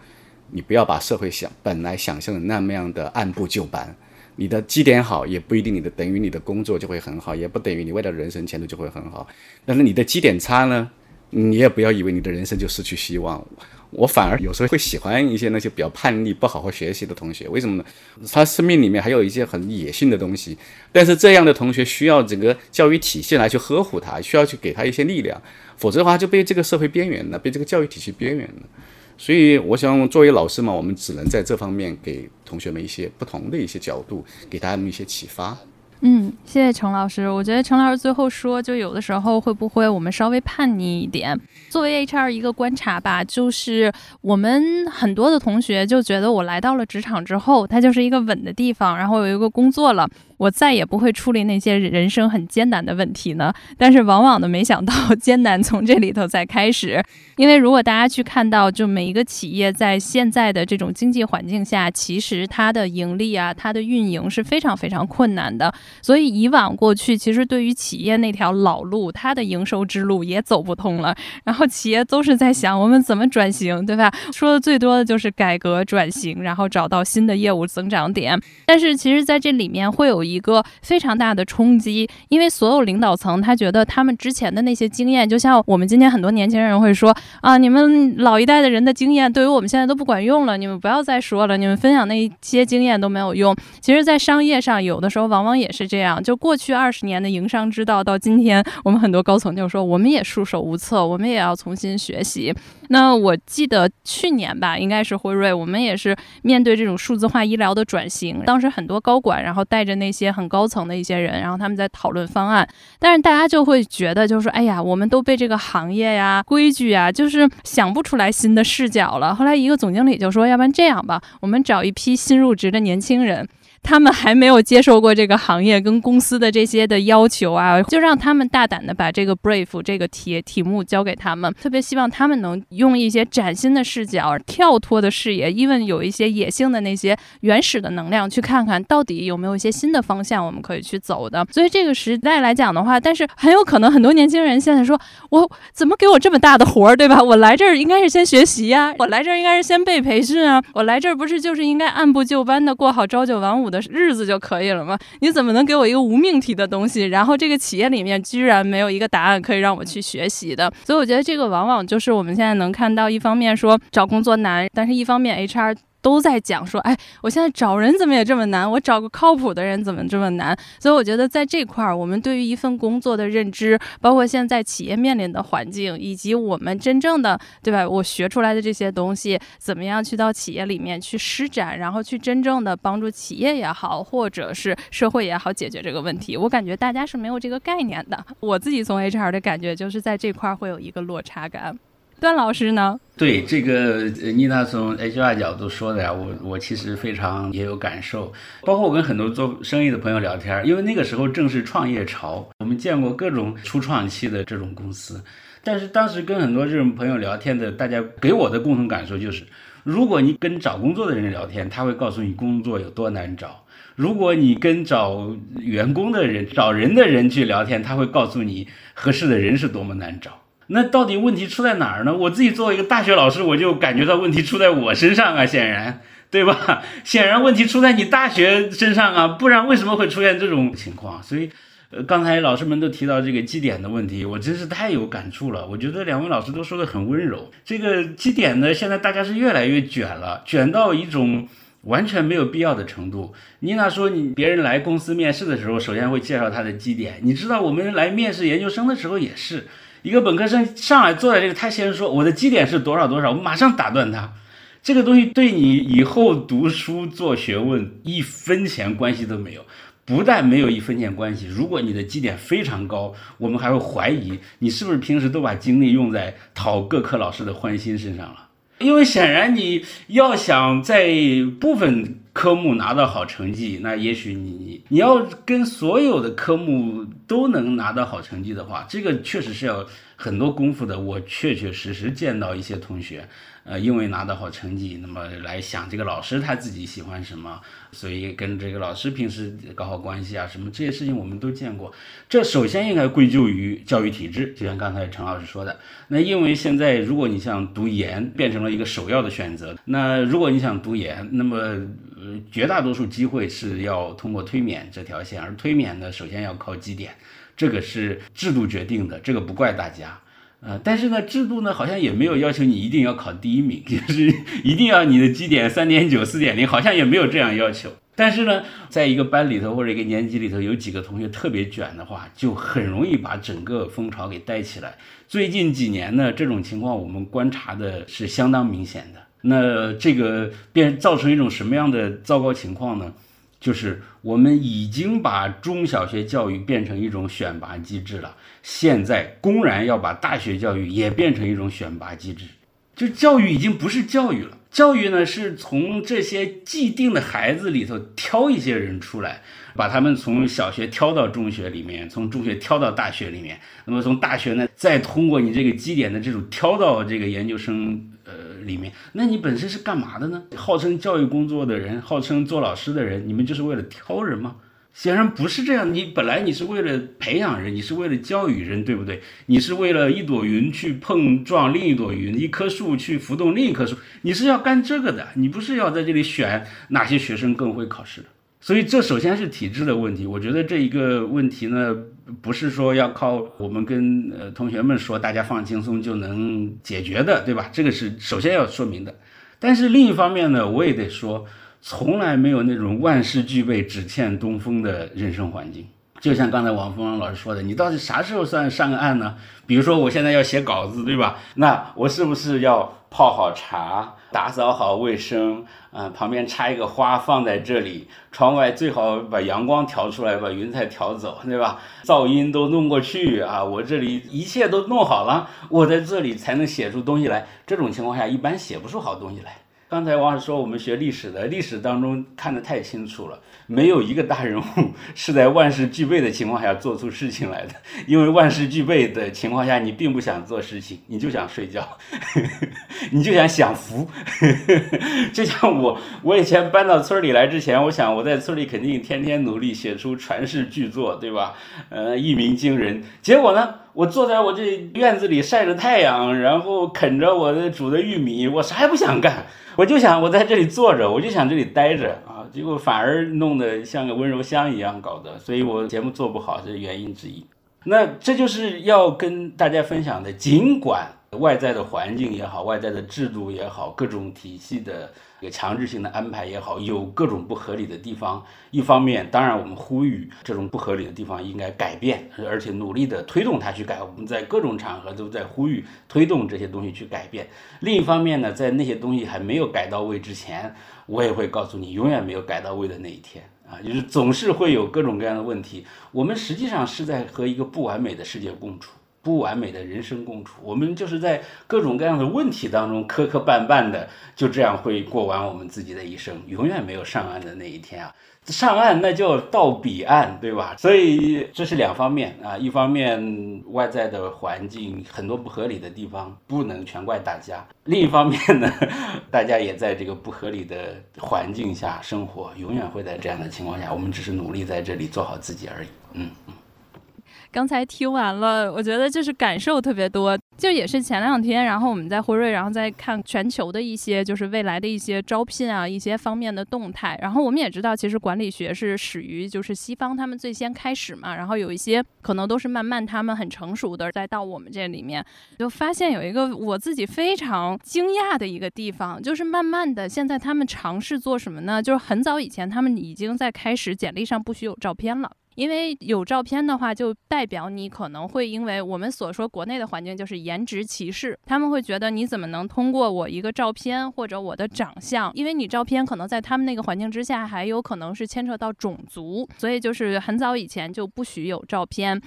你不要把社会想本来想象的那么样的按部就班。你的基点好，也不一定你的等于你的工作就会很好，也不等于你未来人生前途就会很好。但是你的基点差呢，你也不要以为你的人生就失去希望。我反而有时候会喜欢一些那些比较叛逆、不好好学习的同学，为什么呢？他生命里面还有一些很野性的东西，但是这样的同学需要整个教育体系来去呵护他，需要去给他一些力量，否则的话就被这个社会边缘了，被这个教育体系边缘了。所以，我想作为老师嘛，我们只能在这方面给同学们一些不同的一些角度，给大家们一些启发。嗯，谢谢程老师。我觉得程老师最后说，就有的时候会不会我们稍微叛逆一点？作为 HR 一个观察吧，就是我们很多的同学就觉得我来到了职场之后，它就是一个稳的地方，然后有一个工作了。我再也不会处理那些人生很艰难的问题呢。但是往往的没想到，艰难从这里头才开始。因为如果大家去看到，就每一个企业在现在的这种经济环境下，其实它的盈利啊，它的运营是非常非常困难的。所以以往过去，其实对于企业那条老路，它的营收之路也走不通了。然后企业都是在想，我们怎么转型，对吧？说的最多的就是改革转型，然后找到新的业务增长点。但是其实在这里面会有一个非常大的冲击，因为所有领导层他觉得他们之前的那些经验，就像我们今天很多年轻人会说啊，你们老一代的人的经验对于我们现在都不管用了，你们不要再说了，你们分享那些经验都没有用。其实，在商业上，有的时候往往也是这样。就过去二十年的营商之道，到今天，我们很多高层就说，我们也束手无策，我们也要重新学习。那我记得去年吧，应该是辉瑞，我们也是面对这种数字化医疗的转型，当时很多高管，然后带着那些些很高层的一些人，然后他们在讨论方案，但是大家就会觉得，就是说，哎呀，我们都被这个行业呀、规矩呀，就是想不出来新的视角了。后来一个总经理就说，要不然这样吧，我们找一批新入职的年轻人。他们还没有接受过这个行业跟公司的这些的要求啊，就让他们大胆的把这个 brief 这个题题目交给他们，特别希望他们能用一些崭新的视角、跳脱的视野，因为有一些野性的那些原始的能量，去看看到底有没有一些新的方向我们可以去走的。所以这个时代来讲的话，但是很有可能很多年轻人现在说，我怎么给我这么大的活儿，对吧？我来这儿应该是先学习呀，我来这儿应该是先被培训啊，我来这儿不是就是应该按部就班的过好朝九晚五。的日子就可以了吗？你怎么能给我一个无命题的东西？然后这个企业里面居然没有一个答案可以让我去学习的？所以我觉得这个往往就是我们现在能看到，一方面说找工作难，但是一方面 HR。都在讲说，哎，我现在找人怎么也这么难，我找个靠谱的人怎么这么难？所以我觉得在这块儿，我们对于一份工作的认知，包括现在企业面临的环境，以及我们真正的，对吧？我学出来的这些东西，怎么样去到企业里面去施展，然后去真正的帮助企业也好，或者是社会也好解决这个问题？我感觉大家是没有这个概念的。我自己从 HR 的感觉，就是在这块儿会有一个落差感。段老师呢？对这个妮娜从 HR 角度说的呀，我我其实非常也有感受。包括我跟很多做生意的朋友聊天，因为那个时候正是创业潮，我们见过各种初创期的这种公司。但是当时跟很多这种朋友聊天的，大家给我的共同感受就是，如果你跟找工作的人聊天，他会告诉你工作有多难找；如果你跟找员工的人、找人的人去聊天，他会告诉你合适的人是多么难找。那到底问题出在哪儿呢？我自己作为一个大学老师，我就感觉到问题出在我身上啊，显然，对吧？显然问题出在你大学身上啊，不然为什么会出现这种情况？所以，呃，刚才老师们都提到这个基点的问题，我真是太有感触了。我觉得两位老师都说的很温柔。这个基点呢，现在大家是越来越卷了，卷到一种完全没有必要的程度。妮娜说，你别人来公司面试的时候，首先会介绍他的基点。你知道，我们来面试研究生的时候也是。一个本科生上来坐在这个，他先说我的基点是多少多少，我马上打断他。这个东西对你以后读书做学问一分钱关系都没有，不但没有一分钱关系，如果你的基点非常高，我们还会怀疑你是不是平时都把精力用在讨各科老师的欢心身上了。因为显然你要想在部分科目拿到好成绩，那也许你你要跟所有的科目都能拿到好成绩的话，这个确实是要很多功夫的。我确确实实见到一些同学。呃，因为拿到好成绩，那么来想这个老师他自己喜欢什么，所以跟这个老师平时搞好关系啊，什么这些事情我们都见过。这首先应该归咎于教育体制，就像刚才陈老师说的。那因为现在如果你想读研变成了一个首要的选择，那如果你想读研，那么呃绝大多数机会是要通过推免这条线，而推免呢，首先要靠绩点，这个是制度决定的，这个不怪大家。呃，但是呢，制度呢好像也没有要求你一定要考第一名，就是一定要你的基点三点九、四点零，好像也没有这样要求。但是呢，在一个班里头或者一个年级里头，有几个同学特别卷的话，就很容易把整个风潮给带起来。最近几年呢，这种情况我们观察的是相当明显的。那这个变造成一种什么样的糟糕情况呢？就是我们已经把中小学教育变成一种选拔机制了，现在公然要把大学教育也变成一种选拔机制，就教育已经不是教育了。教育呢，是从这些既定的孩子里头挑一些人出来，把他们从小学挑到中学里面，从中学挑到大学里面，那么从大学呢，再通过你这个基点的这种挑到这个研究生呃里面。那你本身是干嘛的呢？号称教育工作的人，号称做老师的人，你们就是为了挑人吗？显然不是这样，你本来你是为了培养人，你是为了教育人，对不对？你是为了一朵云去碰撞另一朵云，一棵树去浮动另一棵树，你是要干这个的，你不是要在这里选哪些学生更会考试。所以这首先是体制的问题。我觉得这一个问题呢，不是说要靠我们跟呃同学们说大家放轻松就能解决的，对吧？这个是首先要说明的。但是另一方面呢，我也得说。从来没有那种万事俱备只欠东风的人生环境。就像刚才王峰老师说的，你到底啥时候算上岸呢？比如说我现在要写稿子，对吧？那我是不是要泡好茶，打扫好卫生，嗯，旁边插一个花放在这里，窗外最好把阳光调出来，把云彩调走，对吧？噪音都弄过去啊，我这里一切都弄好了，我在这里才能写出东西来。这种情况下，一般写不出好东西来。刚才王老师说，我们学历史的，历史当中看得太清楚了，没有一个大人物是在万事俱备的情况下做出事情来的。因为万事俱备的情况下，你并不想做事情，你就想睡觉，你就想享福。就像我，我以前搬到村里来之前，我想我在村里肯定天天努力写出传世巨作，对吧？呃，一鸣惊人。结果呢？我坐在我这院子里晒着太阳，然后啃着我的煮的玉米，我啥也不想干，我就想我在这里坐着，我就想这里待着啊，结果反而弄得像个温柔乡一样搞得，所以我节目做不好是原因之一。那这就是要跟大家分享的，尽管外在的环境也好，外在的制度也好，各种体系的。一个强制性的安排也好，有各种不合理的地方。一方面，当然我们呼吁这种不合理的地方应该改变，而且努力的推动它去改。我们在各种场合都在呼吁推动这些东西去改变。另一方面呢，在那些东西还没有改到位之前，我也会告诉你，永远没有改到位的那一天啊，就是总是会有各种各样的问题。我们实际上是在和一个不完美的世界共处。不完美的人生共处，我们就是在各种各样的问题当中磕磕绊绊的，就这样会过完我们自己的一生，永远没有上岸的那一天啊！上岸那叫到彼岸，对吧？所以这是两方面啊，一方面外在的环境很多不合理的地方不能全怪大家，另一方面呢，大家也在这个不合理的环境下生活，永远会在这样的情况下，我们只是努力在这里做好自己而已，嗯嗯。刚才听完了，我觉得就是感受特别多。就也是前两天，然后我们在辉瑞，然后在看全球的一些就是未来的一些招聘啊，一些方面的动态。然后我们也知道，其实管理学是始于就是西方，他们最先开始嘛。然后有一些可能都是慢慢他们很成熟的，再到我们这里面，就发现有一个我自己非常惊讶的一个地方，就是慢慢的现在他们尝试做什么呢？就是很早以前他们已经在开始简历上不许有照片了。因为有照片的话，就代表你可能会因为我们所说国内的环境就是颜值歧视，他们会觉得你怎么能通过我一个照片或者我的长相，因为你照片可能在他们那个环境之下还有可能是牵扯到种族，所以就是很早以前就不许有照片。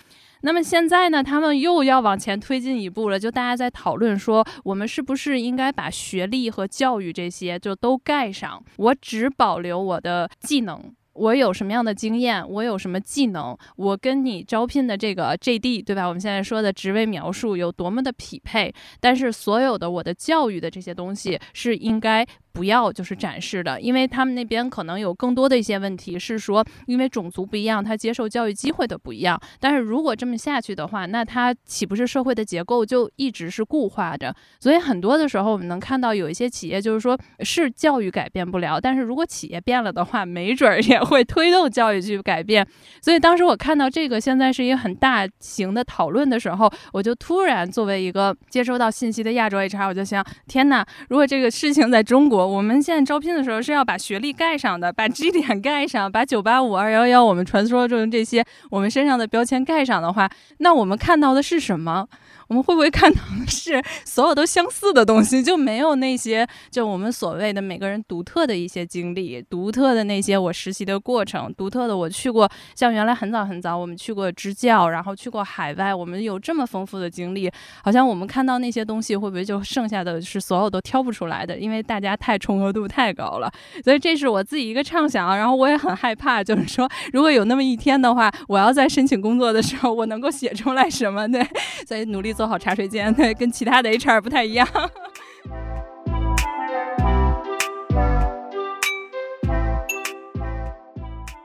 那么现在呢，他们又要往前推进一步了，就大家在讨论说，我们是不是应该把学历和教育这些就都盖上，我只保留我的技能。我有什么样的经验？我有什么技能？我跟你招聘的这个 JD，对吧？我们现在说的职位描述有多么的匹配？但是所有的我的教育的这些东西是应该。不要就是展示的，因为他们那边可能有更多的一些问题，是说因为种族不一样，他接受教育机会的不一样。但是如果这么下去的话，那他岂不是社会的结构就一直是固化的？所以很多的时候，我们能看到有一些企业就是说是教育改变不了，但是如果企业变了的话，没准儿也会推动教育去改变。所以当时我看到这个现在是一个很大型的讨论的时候，我就突然作为一个接收到信息的亚洲 HR，我就想：天哪！如果这个事情在中国，我们现在招聘的时候是要把学历盖上的，把 G 点盖上，把九八五二幺幺我们传说中的这些我们身上的标签盖上的话，那我们看到的是什么？我们会不会看到的是所有都相似的东西，就没有那些就我们所谓的每个人独特的一些经历，独特的那些我实习的过程，独特的我去过，像原来很早很早我们去过支教，然后去过海外，我们有这么丰富的经历，好像我们看到那些东西，会不会就剩下的是所有都挑不出来的？因为大家太重合度太高了，所以这是我自己一个畅想，然后我也很害怕，就是说如果有那么一天的话，我要在申请工作的时候，我能够写出来什么？对，所以努力做做好茶水间，跟其他的 HR 不太一样。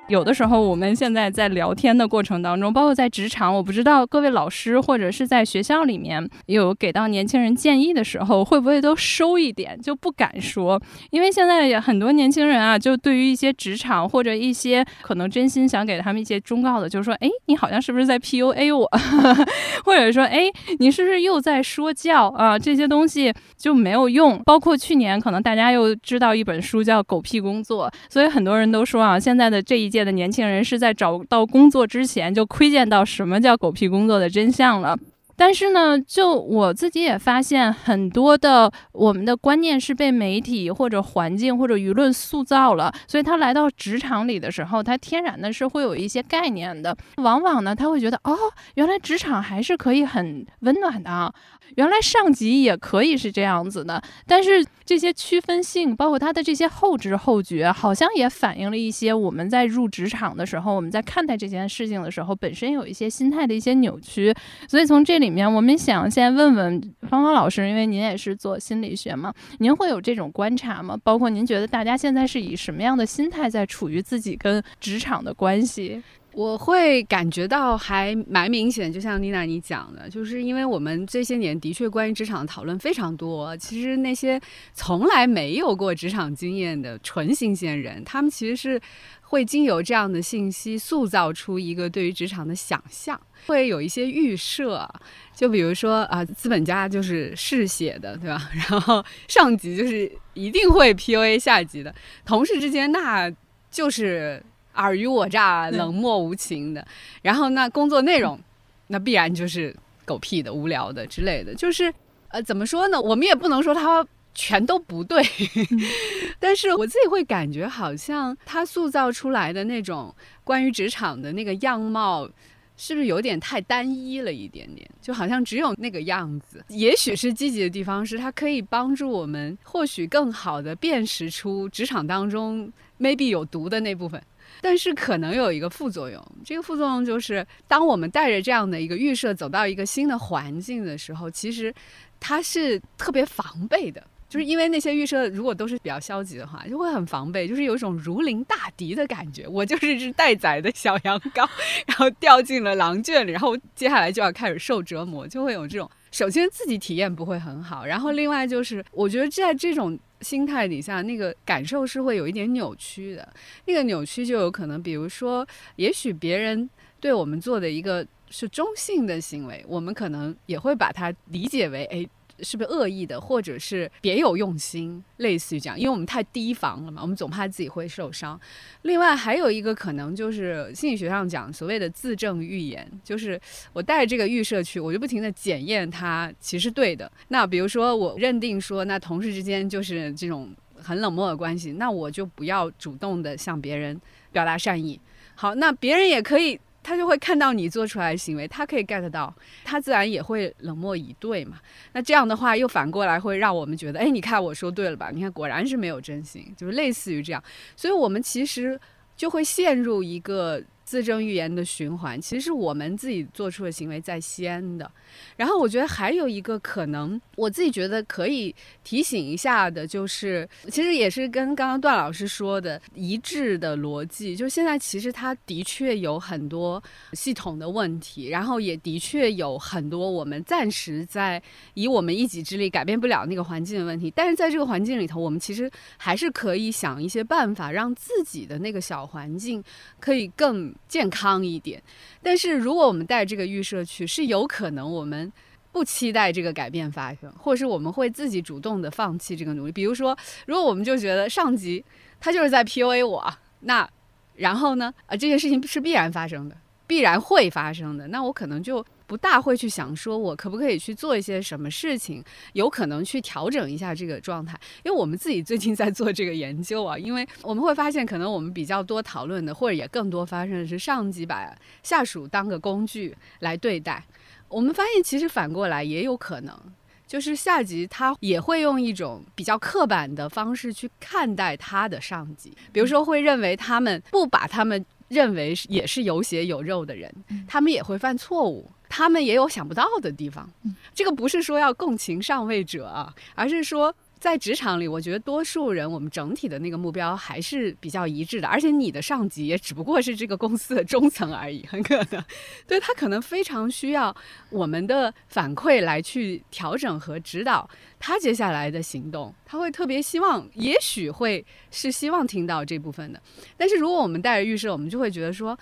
有的时候，我们现在在聊天的过程当中，包括在职场，我不知道各位老师或者是在学校里面有给到年轻人建议的时候，会不会都收一点，就不敢说？因为现在也很多年轻人啊，就对于一些职场或者一些可能真心想给他们一些忠告的，就是说，哎，你好像是不是在 PUA 我？或者说，哎，你是不是又在说教啊？这些东西就没有用。包括去年，可能大家又知道一本书叫《狗屁工作》，所以很多人都说啊，现在的这一届。的年轻人是在找到工作之前就窥见到什么叫狗屁工作的真相了。但是呢，就我自己也发现，很多的我们的观念是被媒体或者环境或者舆论塑造了，所以他来到职场里的时候，他天然的是会有一些概念的。往往呢，他会觉得哦，原来职场还是可以很温暖的啊。原来上级也可以是这样子的，但是这些区分性，包括他的这些后知后觉，好像也反映了一些我们在入职场的时候，我们在看待这件事情的时候，本身有一些心态的一些扭曲。所以从这里面，我们想先问问芳芳老师，因为您也是做心理学嘛，您会有这种观察吗？包括您觉得大家现在是以什么样的心态在处于自己跟职场的关系？我会感觉到还蛮明显，就像妮娜你讲的，就是因为我们这些年的确关于职场的讨论非常多。其实那些从来没有过职场经验的纯新鲜人，他们其实是会经由这样的信息塑造出一个对于职场的想象，会有一些预设。就比如说啊，资本家就是嗜血的，对吧？然后上级就是一定会 PUA 下级的，同事之间那就是。尔虞我诈、冷漠无情的，然后那工作内容，那必然就是狗屁的、无聊的之类的。就是呃，怎么说呢？我们也不能说他全都不对，但是我自己会感觉，好像他塑造出来的那种关于职场的那个样貌，是不是有点太单一了一点点？就好像只有那个样子。也许是积极的地方，是它可以帮助我们，或许更好的辨识出职场当中 maybe 有毒的那部分。但是可能有一个副作用，这个副作用就是，当我们带着这样的一个预设走到一个新的环境的时候，其实它是特别防备的，就是因为那些预设如果都是比较消极的话，就会很防备，就是有一种如临大敌的感觉。我就是一只待宰的小羊羔，然后掉进了狼圈里，然后接下来就要开始受折磨，就会有这种。首先自己体验不会很好，然后另外就是，我觉得在这种。心态底下那个感受是会有一点扭曲的，那个扭曲就有可能，比如说，也许别人对我们做的一个是中性的行为，我们可能也会把它理解为，哎。是不是恶意的，或者是别有用心，类似于这样，因为我们太提防了嘛，我们总怕自己会受伤。另外还有一个可能就是心理学上讲所谓的自证预言，就是我带这个预设去，我就不停的检验它其实对的。那比如说我认定说，那同事之间就是这种很冷漠的关系，那我就不要主动的向别人表达善意。好，那别人也可以。他就会看到你做出来的行为，他可以 get 到，他自然也会冷漠以对嘛。那这样的话，又反过来会让我们觉得，哎，你看我说对了吧？你看果然是没有真心，就是类似于这样。所以我们其实就会陷入一个。自证预言的循环，其实是我们自己做出的行为在先的。然后我觉得还有一个可能，我自己觉得可以提醒一下的，就是其实也是跟刚刚段老师说的一致的逻辑，就是现在其实它的确有很多系统的问题，然后也的确有很多我们暂时在以我们一己之力改变不了那个环境的问题。但是在这个环境里头，我们其实还是可以想一些办法，让自己的那个小环境可以更。健康一点，但是如果我们带这个预设去，是有可能我们不期待这个改变发生，或是我们会自己主动的放弃这个努力。比如说，如果我们就觉得上级他就是在 PUA 我，那然后呢，啊这件事情是必然发生的，必然会发生的，那我可能就不大会去想说我可不可以去做一些什么事情，有可能去调整一下这个状态。因为我们自己最近在做这个研究啊，因为我们会发现，可能我们比较多讨论的，或者也更多发生的是上级把下属当个工具来对待。我们发现，其实反过来也有可能。就是下级他也会用一种比较刻板的方式去看待他的上级，比如说会认为他们不把他们认为也是有血有肉的人，他们也会犯错误，他们也有想不到的地方。这个不是说要共情上位者啊，而是说。在职场里，我觉得多数人我们整体的那个目标还是比较一致的，而且你的上级也只不过是这个公司的中层而已，很可能，对他可能非常需要我们的反馈来去调整和指导他接下来的行动，他会特别希望，也许会是希望听到这部分的。但是如果我们带着预设，我们就会觉得说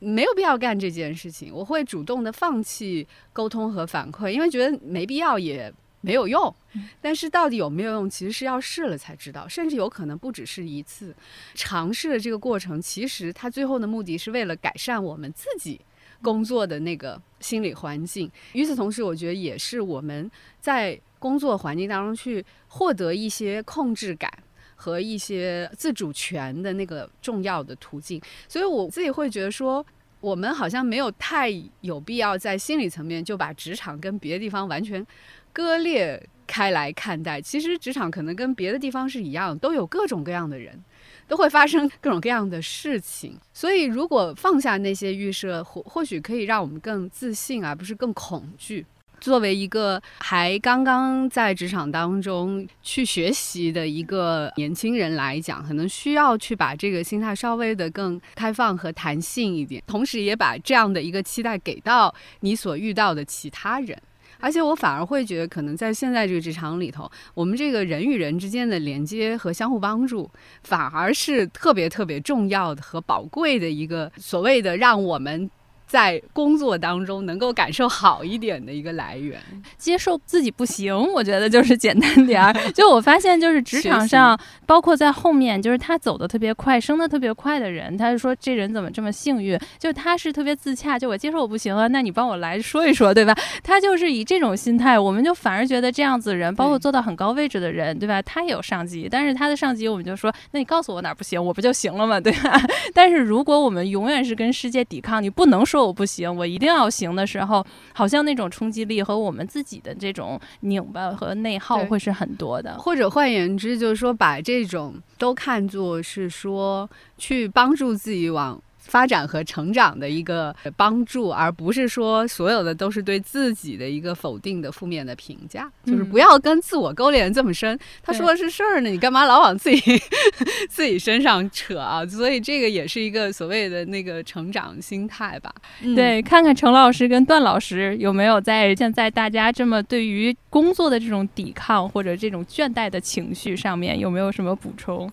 没有必要干这件事情，我会主动的放弃沟通和反馈，因为觉得没必要也。没有用，但是到底有没有用，其实是要试了才知道，甚至有可能不只是一次尝试的这个过程，其实它最后的目的是为了改善我们自己工作的那个心理环境。与此同时，我觉得也是我们在工作环境当中去获得一些控制感和一些自主权的那个重要的途径。所以我自己会觉得说，我们好像没有太有必要在心理层面就把职场跟别的地方完全。割裂开来看待，其实职场可能跟别的地方是一样，都有各种各样的人，都会发生各种各样的事情。所以，如果放下那些预设，或或许可以让我们更自信，而不是更恐惧。作为一个还刚刚在职场当中去学习的一个年轻人来讲，可能需要去把这个心态稍微的更开放和弹性一点，同时也把这样的一个期待给到你所遇到的其他人。而且我反而会觉得，可能在现在这个职场里头，我们这个人与人之间的连接和相互帮助，反而是特别特别重要的和宝贵的一个所谓的让我们。在工作当中能够感受好一点的一个来源，接受自己不行，我觉得就是简单点儿。就我发现，就是职场上，包括在后面，就是他走的特别快，升的特别快的人，他就说这人怎么这么幸运？就他是特别自洽，就我接受我不行了，那你帮我来说一说，对吧？他就是以这种心态，我们就反而觉得这样子人，包括做到很高位置的人，对吧？他也有上级，但是他的上级，我们就说，那你告诉我哪儿不行，我不就行了嘛？对吧？但是如果我们永远是跟世界抵抗，你不能说。我不行，我一定要行的时候，好像那种冲击力和我们自己的这种拧巴和内耗会是很多的。或者换言之，就是说把这种都看作是说去帮助自己往。发展和成长的一个帮助，而不是说所有的都是对自己的一个否定的负面的评价，就是不要跟自我勾连这么深。他说的是事儿呢，你干嘛老往自己 自己身上扯啊？所以这个也是一个所谓的那个成长心态吧。对，看看程老师跟段老师有没有在现在大家这么对于工作的这种抵抗或者这种倦怠的情绪上面有没有什么补充？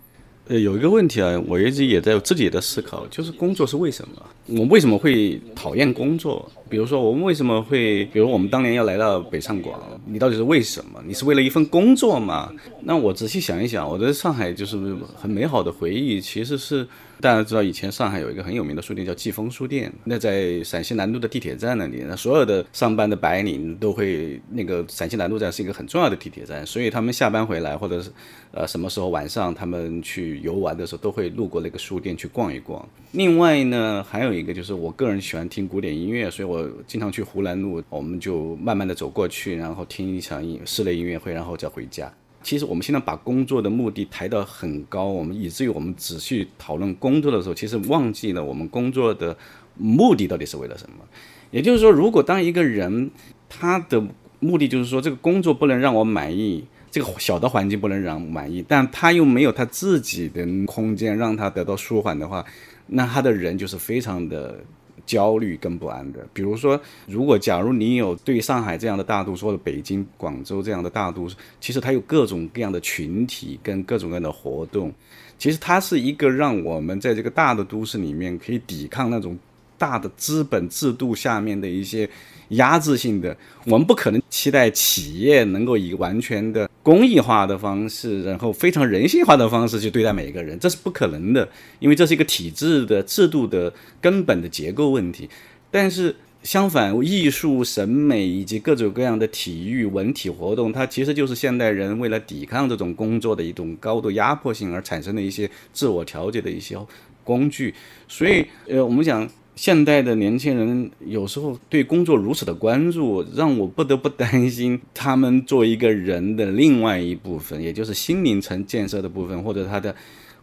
呃，有一个问题啊，我一直也在自己的思考，就是工作是为什么？我为什么会讨厌工作？比如说，我们为什么会，比如我们当年要来到北上广，你到底是为什么？你是为了一份工作吗？那我仔细想一想，我在上海就是很美好的回忆，其实是。大家知道以前上海有一个很有名的书店叫季风书店，那在陕西南路的地铁站那里，那所有的上班的白领都会那个陕西南路站是一个很重要的地铁站，所以他们下班回来或者是呃什么时候晚上他们去游玩的时候，都会路过那个书店去逛一逛。另外呢，还有一个就是我个人喜欢听古典音乐，所以我经常去湖南路，我们就慢慢的走过去，然后听一场音室内音乐会，然后再回家。其实我们现在把工作的目的抬到很高，我们以至于我们只去讨论工作的时候，其实忘记了我们工作的目的到底是为了什么。也就是说，如果当一个人他的目的就是说这个工作不能让我满意，这个小的环境不能让我满意，但他又没有他自己的空间让他得到舒缓的话，那他的人就是非常的。焦虑跟不安的，比如说，如果假如你有对上海这样的大都市，或者北京、广州这样的大都市，其实它有各种各样的群体跟各种各样的活动，其实它是一个让我们在这个大的都市里面可以抵抗那种大的资本制度下面的一些。压制性的，我们不可能期待企业能够以完全的公益化的方式，然后非常人性化的方式去对待每一个人，这是不可能的，因为这是一个体制的制度的根本的结构问题。但是相反，艺术、审美以及各种各样的体育、文体活动，它其实就是现代人为了抵抗这种工作的一种高度压迫性而产生的一些自我调节的一些工具。所以，呃，我们讲现代的年轻人有时候对工作如此的关注，让我不得不担心他们作为一个人的另外一部分，也就是心灵层建设的部分，或者他的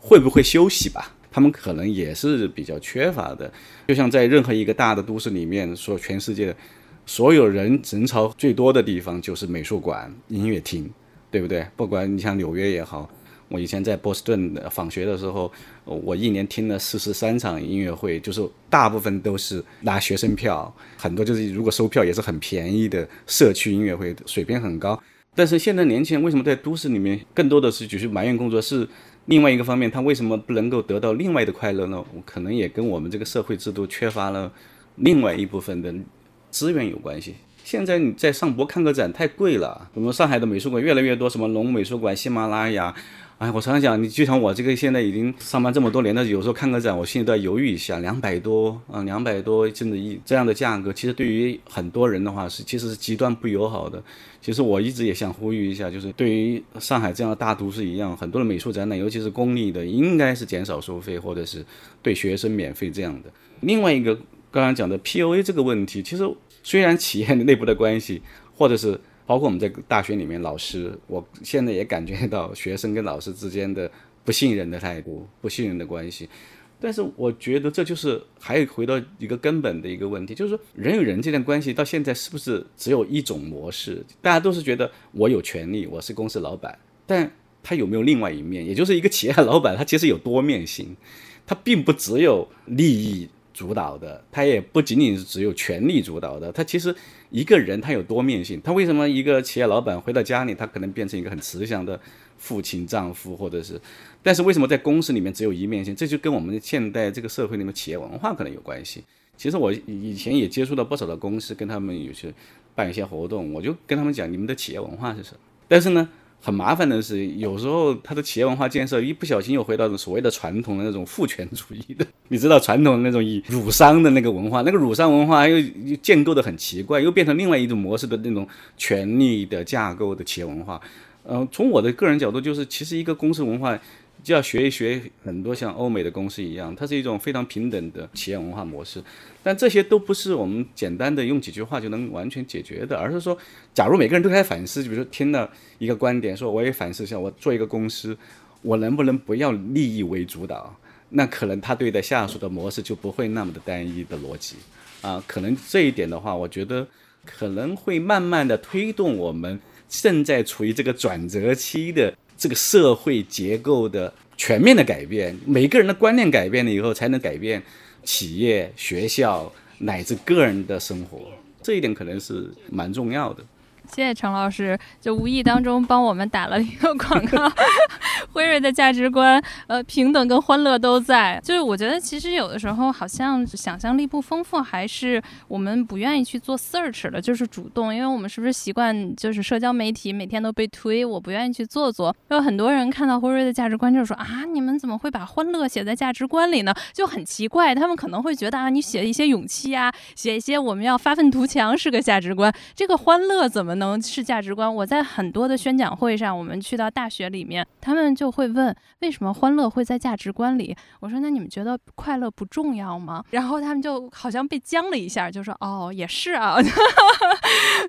会不会休息吧。他们可能也是比较缺乏的，就像在任何一个大的都市里面，说全世界所有人人潮最多的地方就是美术馆、音乐厅，对不对？不管你像纽约也好，我以前在波士顿访学的时候，我一年听了四十三场音乐会，就是大部分都是拿学生票，很多就是如果收票也是很便宜的社区音乐会，水平很高。但是现在年轻人为什么在都市里面更多的是只是埋怨工作是？另外一个方面，他为什么不能够得到另外的快乐呢？可能也跟我们这个社会制度缺乏了另外一部分的资源有关系。现在你在上博看个展太贵了，我们上海的美术馆越来越多，什么龙美术馆、喜马拉雅。哎，我常常讲，你就像我这个现在已经上班这么多年了，有时候看个展，我心里都要犹豫一下。两百多啊，两百多，甚至一这样的价格，其实对于很多人的话是其实是极端不友好的。其实我一直也想呼吁一下，就是对于上海这样的大都市一样，很多的美术展览，尤其是公立的，应该是减少收费，或者是对学生免费这样的。另外一个刚刚讲的 P O A 这个问题，其实虽然企业内部的关系，或者是包括我们在大学里面，老师，我现在也感觉到学生跟老师之间的不信任的态度、不信任的关系。但是我觉得这就是还有回到一个根本的一个问题，就是说人与人之间的关系到现在是不是只有一种模式？大家都是觉得我有权利，我是公司老板，但他有没有另外一面？也就是一个企业老板，他其实有多面性，他并不只有利益。主导的，他也不仅仅是只有权力主导的，他其实一个人他有多面性。他为什么一个企业老板回到家里，他可能变成一个很慈祥的父亲、丈夫，或者是，但是为什么在公司里面只有一面性？这就跟我们现代这个社会里面企业文化可能有关系。其实我以前也接触到不少的公司，跟他们有些办一些活动，我就跟他们讲，你们的企业文化是什么？但是呢？很麻烦的是，有时候他的企业文化建设一不小心又回到所谓的传统的那种父权主义的，你知道传统的那种以儒商的那个文化，那个儒商文化又建构的很奇怪，又变成另外一种模式的那种权力的架构的企业文化。嗯，从我的个人角度，就是其实一个公司文化。就要学一学很多像欧美的公司一样，它是一种非常平等的企业文化模式。但这些都不是我们简单的用几句话就能完全解决的，而是说，假如每个人都在反思，就比如说听到一个观点，说我也反思一下，我做一个公司，我能不能不要利益为主导？那可能他对待下属的模式就不会那么的单一的逻辑啊。可能这一点的话，我觉得可能会慢慢的推动我们正在处于这个转折期的。这个社会结构的全面的改变，每个人的观念改变了以后，才能改变企业、学校乃至个人的生活。这一点可能是蛮重要的。谢谢陈老师，就无意当中帮我们打了一个广告。辉瑞的价值观，呃，平等跟欢乐都在。就是我觉得，其实有的时候好像想象力不丰富，还是我们不愿意去做 search 的，就是主动。因为我们是不是习惯就是社交媒体每天都被推，我不愿意去做做。有很多人看到辉瑞的价值观，就说啊，你们怎么会把欢乐写在价值观里呢？就很奇怪。他们可能会觉得啊，你写一些勇气啊，写一些我们要发愤图强是个价值观，这个欢乐怎么？能是价值观。我在很多的宣讲会上，我们去到大学里面，他们就会问为什么欢乐会在价值观里？我说那你们觉得快乐不重要吗？然后他们就好像被僵了一下，就说哦，也是啊。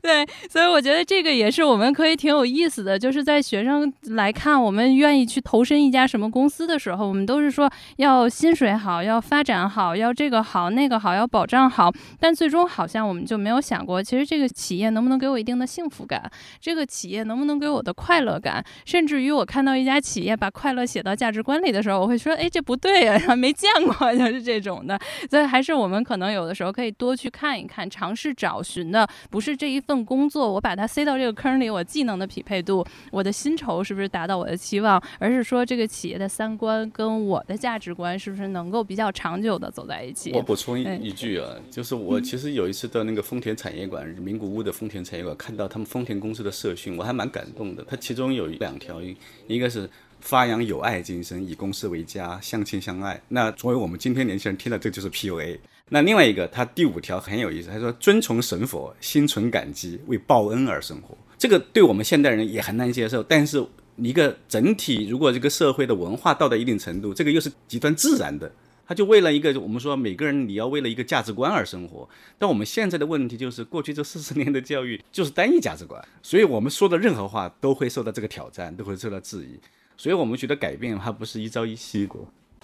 对，所以我觉得这个也是我们可以挺有意思的，就是在学生来看，我们愿意去投身一家什么公司的时候，我们都是说要薪水好，要发展好，要这个好那个好，要保障好。但最终好像我们就没有想过，其实这个企业能不能给我一定的。幸福感，这个企业能不能给我的快乐感？甚至于我看到一家企业把快乐写到价值观里的时候，我会说：“哎，这不对呀，没见过，就是这种的。”所以还是我们可能有的时候可以多去看一看，尝试找寻的不是这一份工作，我把它塞到这个坑里，我技能的匹配度，我的薪酬是不是达到我的期望，而是说这个企业的三观跟我的价值观是不是能够比较长久的走在一起？我补充一一句啊，就是我其实有一次到那个丰田产业馆，名古屋的丰田产业馆看到。他们丰田公司的社训，我还蛮感动的。它其中有两条，一个是发扬友爱精神，以公司为家，相亲相爱。那作为我们今天年轻人听的，这就是 PUA。那另外一个，他第五条很有意思，他说遵从神佛，心存感激，为报恩而生活。这个对我们现代人也很难接受，但是一个整体，如果这个社会的文化到达一定程度，这个又是极端自然的。他就为了一个，我们说每个人你要为了一个价值观而生活。但我们现在的问题就是，过去这四十年的教育就是单一价值观，所以我们说的任何话都会受到这个挑战，都会受到质疑。所以我们觉得改变它不是一朝一夕的。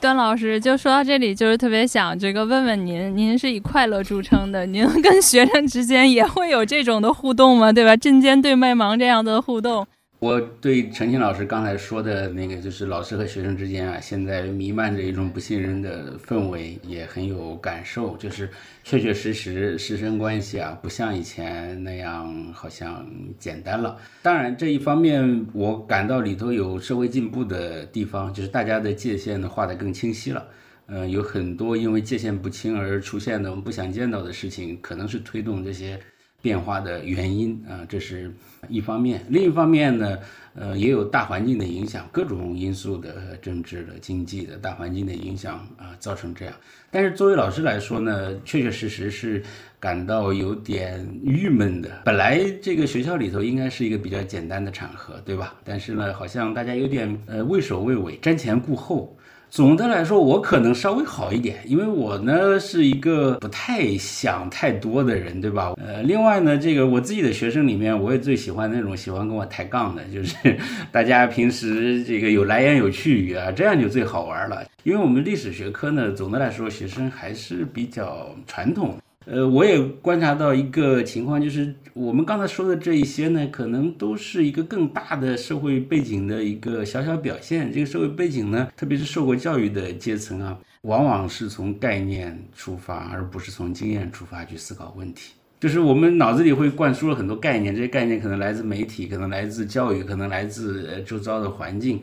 段老师就说到这里，就是特别想这个问问您，您是以快乐著称的，您跟学生之间也会有这种的互动吗？对吧？针尖对麦芒这样的互动。我对陈庆老师刚才说的那个，就是老师和学生之间啊，现在弥漫着一种不信任的氛围，也很有感受。就是确确实实师生关系啊，不像以前那样好像简单了。当然这一方面，我感到里头有社会进步的地方，就是大家的界限呢画得更清晰了。嗯，有很多因为界限不清而出现的我们不想见到的事情，可能是推动这些。变化的原因啊，这是一方面；另一方面呢，呃，也有大环境的影响，各种因素的政治的、经济的大环境的影响啊，造成这样。但是作为老师来说呢，确确实实是感到有点郁闷的。本来这个学校里头应该是一个比较简单的场合，对吧？但是呢，好像大家有点呃畏首畏尾、瞻前顾后。总的来说，我可能稍微好一点，因为我呢是一个不太想太多的人，对吧？呃，另外呢，这个我自己的学生里面，我也最喜欢那种喜欢跟我抬杠的，就是大家平时这个有来言有去语啊，这样就最好玩了。因为我们历史学科呢，总的来说学生还是比较传统。呃，我也观察到一个情况，就是我们刚才说的这一些呢，可能都是一个更大的社会背景的一个小小表现。这个社会背景呢，特别是受过教育的阶层啊，往往是从概念出发，而不是从经验出发去思考问题。就是我们脑子里会灌输了很多概念，这些概念可能来自媒体，可能来自教育，可能来自周遭的环境。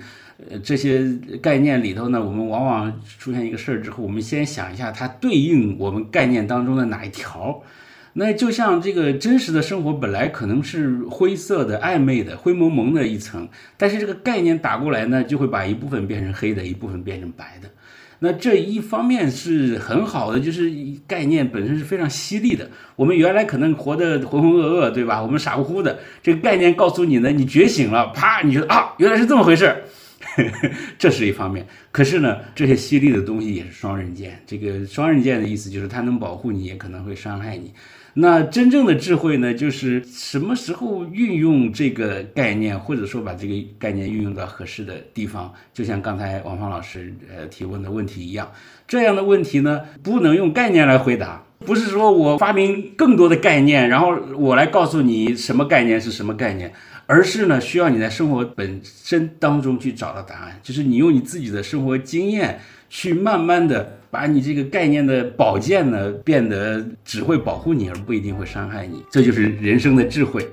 呃，这些概念里头呢，我们往往出现一个事儿之后，我们先想一下它对应我们概念当中的哪一条。那就像这个真实的生活本来可能是灰色的、暧昧的、灰蒙蒙的一层，但是这个概念打过来呢，就会把一部分变成黑的，一部分变成白的。那这一方面是很好的，就是概念本身是非常犀利的。我们原来可能活得浑浑噩噩，对吧？我们傻乎乎的，这个概念告诉你呢，你觉醒了，啪，你觉得啊，原来是这么回事儿，这是一方面。可是呢，这些犀利的东西也是双刃剑。这个双刃剑的意思就是它能保护你，也可能会伤害你。那真正的智慧呢，就是什么时候运用这个概念，或者说把这个概念运用到合适的地方，就像刚才王芳老师呃提问的问题一样，这样的问题呢，不能用概念来回答，不是说我发明更多的概念，然后我来告诉你什么概念是什么概念，而是呢，需要你在生活本身当中去找到答案，就是你用你自己的生活经验去慢慢的。把你这个概念的宝剑呢，变得只会保护你，而不一定会伤害你，这就是人生的智慧。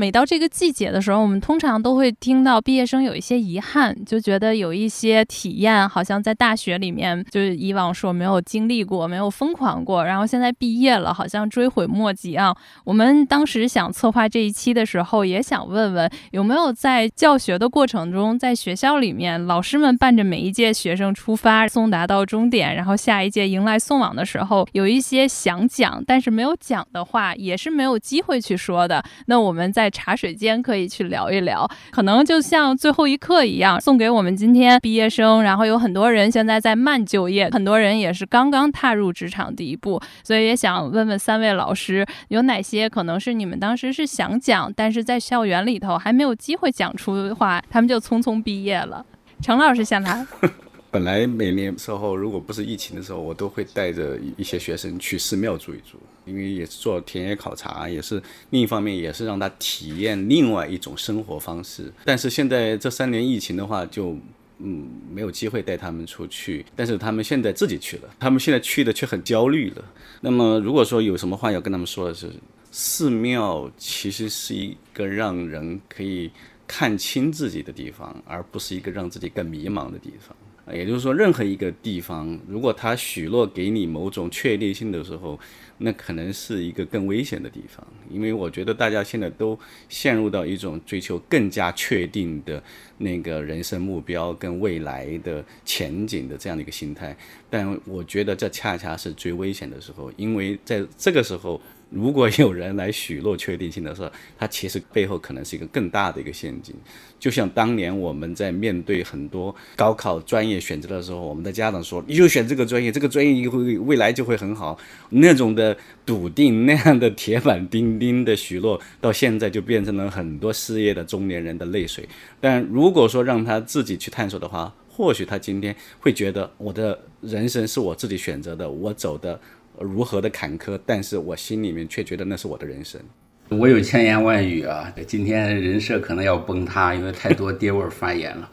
每到这个季节的时候，我们通常都会听到毕业生有一些遗憾，就觉得有一些体验好像在大学里面，就是以往说没有经历过，没有疯狂过，然后现在毕业了，好像追悔莫及啊。我们当时想策划这一期的时候，也想问问有没有在教学的过程中，在学校里面，老师们伴着每一届学生出发，送达到终点，然后下一届迎来送往的时候，有一些想讲但是没有讲的话，也是没有机会去说的。那我们在茶水间可以去聊一聊，可能就像最后一课一样，送给我们今天毕业生。然后有很多人现在在慢就业，很多人也是刚刚踏入职场第一步，所以也想问问三位老师，有哪些可能是你们当时是想讲，但是在校园里头还没有机会讲出的话，他们就匆匆毕业了。程老师先来。本来每年时候，如果不是疫情的时候，我都会带着一些学生去寺庙住一住，因为也是做田野考察，也是另一方面也是让他体验另外一种生活方式。但是现在这三年疫情的话，就嗯没有机会带他们出去。但是他们现在自己去了，他们现在去的却很焦虑了。那么如果说有什么话要跟他们说的是，寺庙其实是一个让人可以看清自己的地方，而不是一个让自己更迷茫的地方。也就是说，任何一个地方，如果他许诺给你某种确定性的时候，那可能是一个更危险的地方。因为我觉得大家现在都陷入到一种追求更加确定的那个人生目标跟未来的前景的这样的一个心态，但我觉得这恰恰是最危险的时候，因为在这个时候。如果有人来许诺确定性的时候，他其实背后可能是一个更大的一个陷阱。就像当年我们在面对很多高考专业选择的时候，我们的家长说：“你就选这个专业，这个专业以后未来就会很好。”那种的笃定，那样的铁板钉钉的许诺，到现在就变成了很多失业的中年人的泪水。但如果说让他自己去探索的话，或许他今天会觉得我的人生是我自己选择的，我走的。如何的坎坷，但是我心里面却觉得那是我的人生。我有千言万语啊，今天人设可能要崩塌，因为太多 爹味发言了。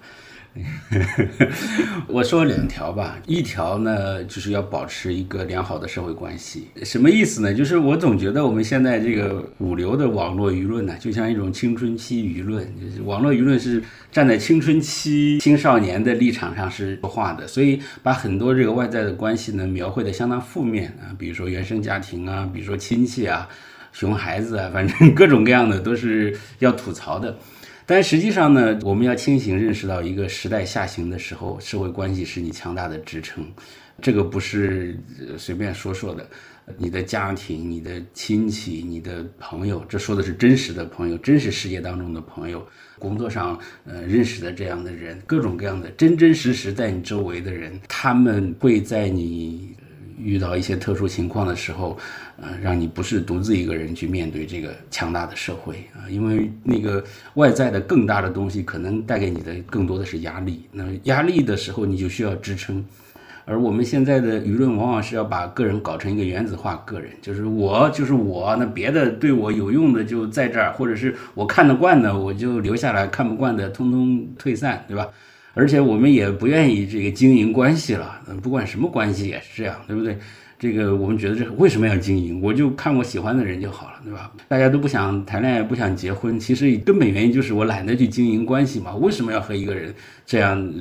我说两条吧，一条呢就是要保持一个良好的社会关系，什么意思呢？就是我总觉得我们现在这个主流的网络舆论呢，就像一种青春期舆论，就是网络舆论是站在青春期青少年的立场上是说话的，所以把很多这个外在的关系呢描绘的相当负面啊，比如说原生家庭啊，比如说亲戚啊，熊孩子啊，反正 各种各样的都是要吐槽的。但实际上呢，我们要清醒认识到，一个时代下行的时候，社会关系是你强大的支撑。这个不是随便说说的。你的家庭、你的亲戚、你的朋友，这说的是真实的朋友，真实世界当中的朋友，工作上呃认识的这样的人，各种各样的真真实实在你周围的人，他们会在你。遇到一些特殊情况的时候，呃，让你不是独自一个人去面对这个强大的社会啊，因为那个外在的更大的东西可能带给你的更多的是压力。那压力的时候，你就需要支撑。而我们现在的舆论往往是要把个人搞成一个原子化个人，就是我就是我，那别的对我有用的就在这儿，或者是我看得惯的我就留下来，看不惯的通通退散，对吧？而且我们也不愿意这个经营关系了，不管什么关系也是这样，对不对？这个我们觉得这为什么要经营？我就看我喜欢的人就好了，对吧？大家都不想谈恋爱，不想结婚，其实根本原因就是我懒得去经营关系嘛。为什么要和一个人这样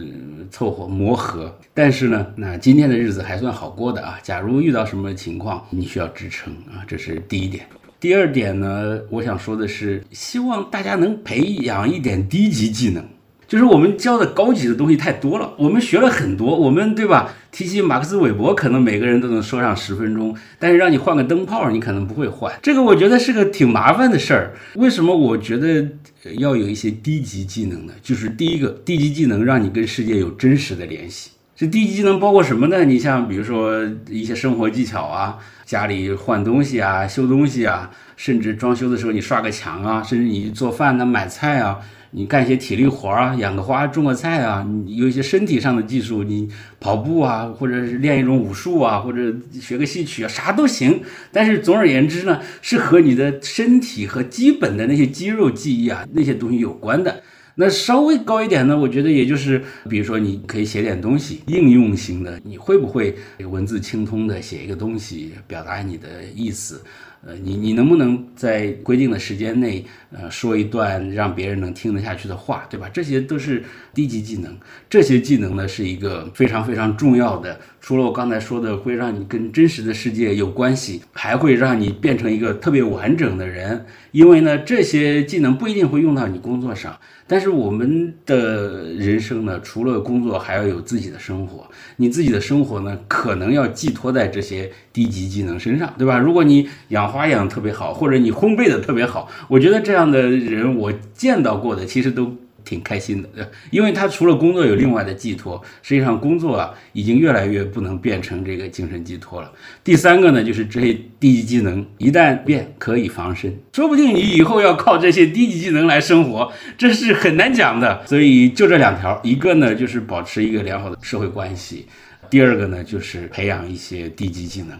凑合磨合？但是呢，那今天的日子还算好过的啊。假如遇到什么情况，你需要支撑啊，这是第一点。第二点呢，我想说的是，希望大家能培养一点低级技能。就是我们教的高级的东西太多了，我们学了很多，我们对吧？提起马克思韦伯，可能每个人都能说上十分钟，但是让你换个灯泡，你可能不会换。这个我觉得是个挺麻烦的事儿。为什么我觉得要有一些低级技能呢？就是第一个，低级技能让你跟世界有真实的联系。这低级技能包括什么呢？你像比如说一些生活技巧啊，家里换东西啊，修东西啊，甚至装修的时候你刷个墙啊，甚至你做饭呢，买菜啊。你干一些体力活啊，养个花、种个菜啊，你有一些身体上的技术，你跑步啊，或者是练一种武术啊，或者学个戏曲啊，啥都行。但是总而言之呢，是和你的身体和基本的那些肌肉记忆啊那些东西有关的。那稍微高一点呢，我觉得也就是，比如说你可以写点东西，应用型的，你会不会文字清通的写一个东西，表达你的意思？呃，你你能不能在规定的时间内，呃，说一段让别人能听得下去的话，对吧？这些都是低级技能。这些技能呢，是一个非常非常重要的。除了我刚才说的，会让你跟真实的世界有关系，还会让你变成一个特别完整的人。因为呢，这些技能不一定会用到你工作上。但是我们的人生呢，除了工作，还要有自己的生活。你自己的生活呢，可能要寄托在这些低级技能身上，对吧？如果你养花养特别好，或者你烘焙的特别好，我觉得这样的人我见到过的，其实都。挺开心的，因为他除了工作有另外的寄托。实际上，工作啊已经越来越不能变成这个精神寄托了。第三个呢，就是这些低级技能一旦变，可以防身，说不定你以后要靠这些低级技能来生活，这是很难讲的。所以就这两条，一个呢就是保持一个良好的社会关系，第二个呢就是培养一些低级技能。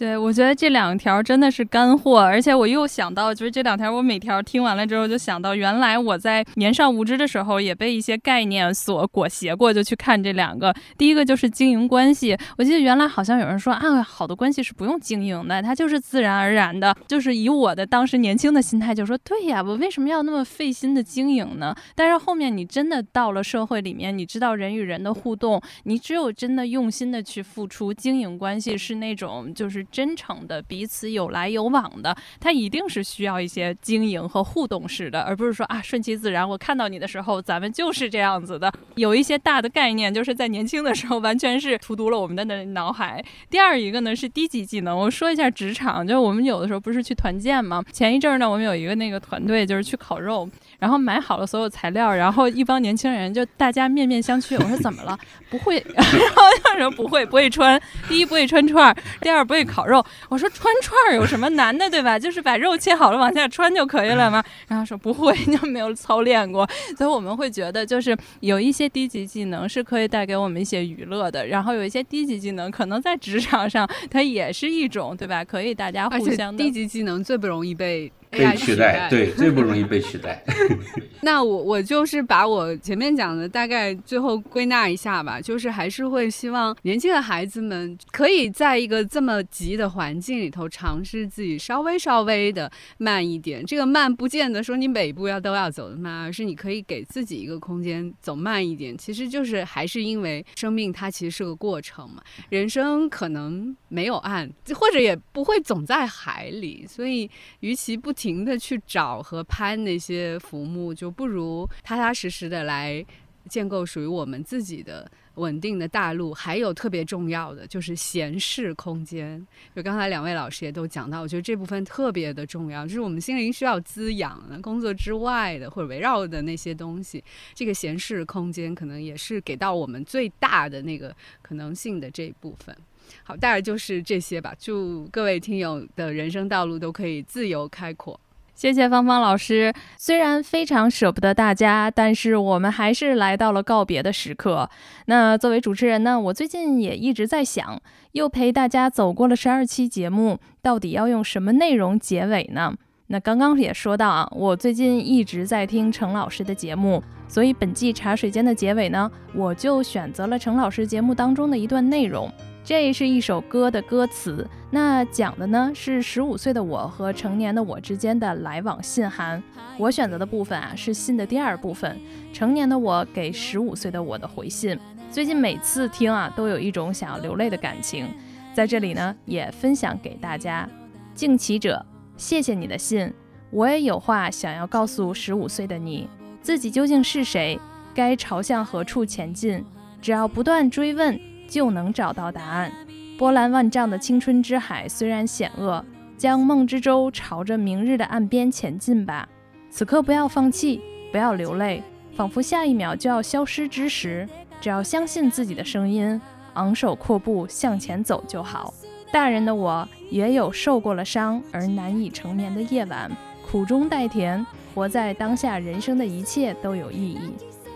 对，我觉得这两条真的是干货，而且我又想到，就是这两条，我每条听完了之后，就想到原来我在年少无知的时候，也被一些概念所裹挟过，就去看这两个。第一个就是经营关系，我记得原来好像有人说啊，好的关系是不用经营的，它就是自然而然的。就是以我的当时年轻的心态，就说对呀，我为什么要那么费心的经营呢？但是后面你真的到了社会里面，你知道人与人的互动，你只有真的用心的去付出，经营关系是那种就是。真诚的，彼此有来有往的，它一定是需要一些经营和互动式的，而不是说啊顺其自然。我看到你的时候，咱们就是这样子的。有一些大的概念，就是在年轻的时候完全是荼毒了我们的那脑海。第二一个呢是低级技能，我说一下职场，就是我们有的时候不是去团建吗？前一阵儿呢，我们有一个那个团队就是去烤肉。然后买好了所有材料，然后一帮年轻人就大家面面相觑。我说怎么了？不会，然后他说不会，不会穿。第一不会穿串，第二不会烤肉。我说穿串儿有什么难的，对吧？就是把肉切好了往下穿就可以了吗？然后说不会，就没有操练过。所以我们会觉得，就是有一些低级技能是可以带给我们一些娱乐的，然后有一些低级技能可能在职场上它也是一种，对吧？可以大家互相。低级技能最不容易被。被取代，对，最不容易被取代。那我我就是把我前面讲的大概最后归纳一下吧，就是还是会希望年轻的孩子们可以在一个这么急的环境里头尝试自己稍微稍微的慢一点。这个慢不见得说你每一步要都要走的慢，而是你可以给自己一个空间走慢一点。其实就是还是因为生命它其实是个过程嘛，人生可能没有岸，或者也不会总在海里，所以与其不。停的去找和攀那些浮木，就不如踏踏实实的来建构属于我们自己的稳定的大陆。还有特别重要的就是闲适空间，就刚才两位老师也都讲到，我觉得这部分特别的重要，就是我们心灵需要滋养的工作之外的或者围绕的那些东西，这个闲适空间可能也是给到我们最大的那个可能性的这一部分。好，大概就是这些吧。祝各位听友的人生道路都可以自由开阔。谢谢芳芳老师。虽然非常舍不得大家，但是我们还是来到了告别的时刻。那作为主持人呢，我最近也一直在想，又陪大家走过了十二期节目，到底要用什么内容结尾呢？那刚刚也说到啊，我最近一直在听程老师的节目，所以本季茶水间的结尾呢，我就选择了程老师节目当中的一段内容。这是一首歌的歌词，那讲的呢是十五岁的我和成年的我之间的来往信函。我选择的部分啊是信的第二部分，成年的我给十五岁的我的回信。最近每次听啊，都有一种想要流泪的感情，在这里呢也分享给大家。敬启者，谢谢你的信，我也有话想要告诉十五岁的你，自己究竟是谁，该朝向何处前进？只要不断追问。就能找到答案。波澜万丈的青春之海虽然险恶，将梦之舟朝着明日的岸边前进吧。此刻不要放弃，不要流泪，仿佛下一秒就要消失之时，只要相信自己的声音，昂首阔步向前走就好。大人的我也有受过了伤而难以成眠的夜晚，苦中带甜，活在当下，人生的一切都有意义。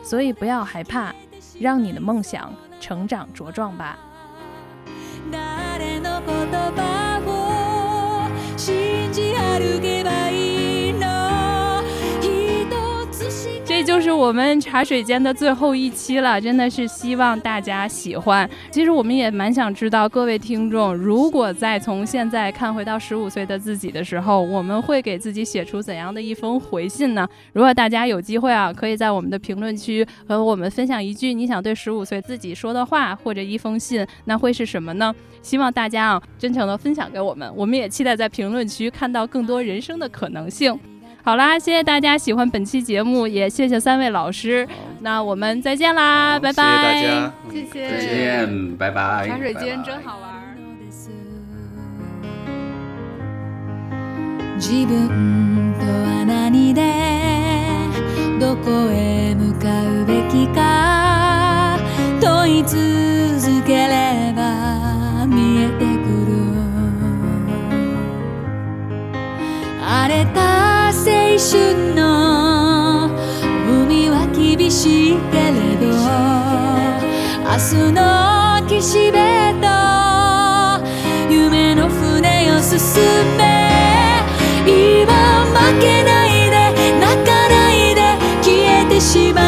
所以不要害怕，让你的梦想。成长茁壮吧。就是我们茶水间的最后一期了，真的是希望大家喜欢。其实我们也蛮想知道，各位听众，如果在从现在看回到十五岁的自己的时候，我们会给自己写出怎样的一封回信呢？如果大家有机会啊，可以在我们的评论区和我们分享一句你想对十五岁自己说的话，或者一封信，那会是什么呢？希望大家啊，真诚的分享给我们，我们也期待在评论区看到更多人生的可能性。好啦，谢谢大家喜欢本期节目，也谢谢三位老师。那我们再见啦，拜拜！谢谢大家，谢谢，再见，拜拜。茶水间真好玩。青春の海は厳しいけれど明日の岸辺と夢の船を進め。今負けないで泣かないで消えてしまう。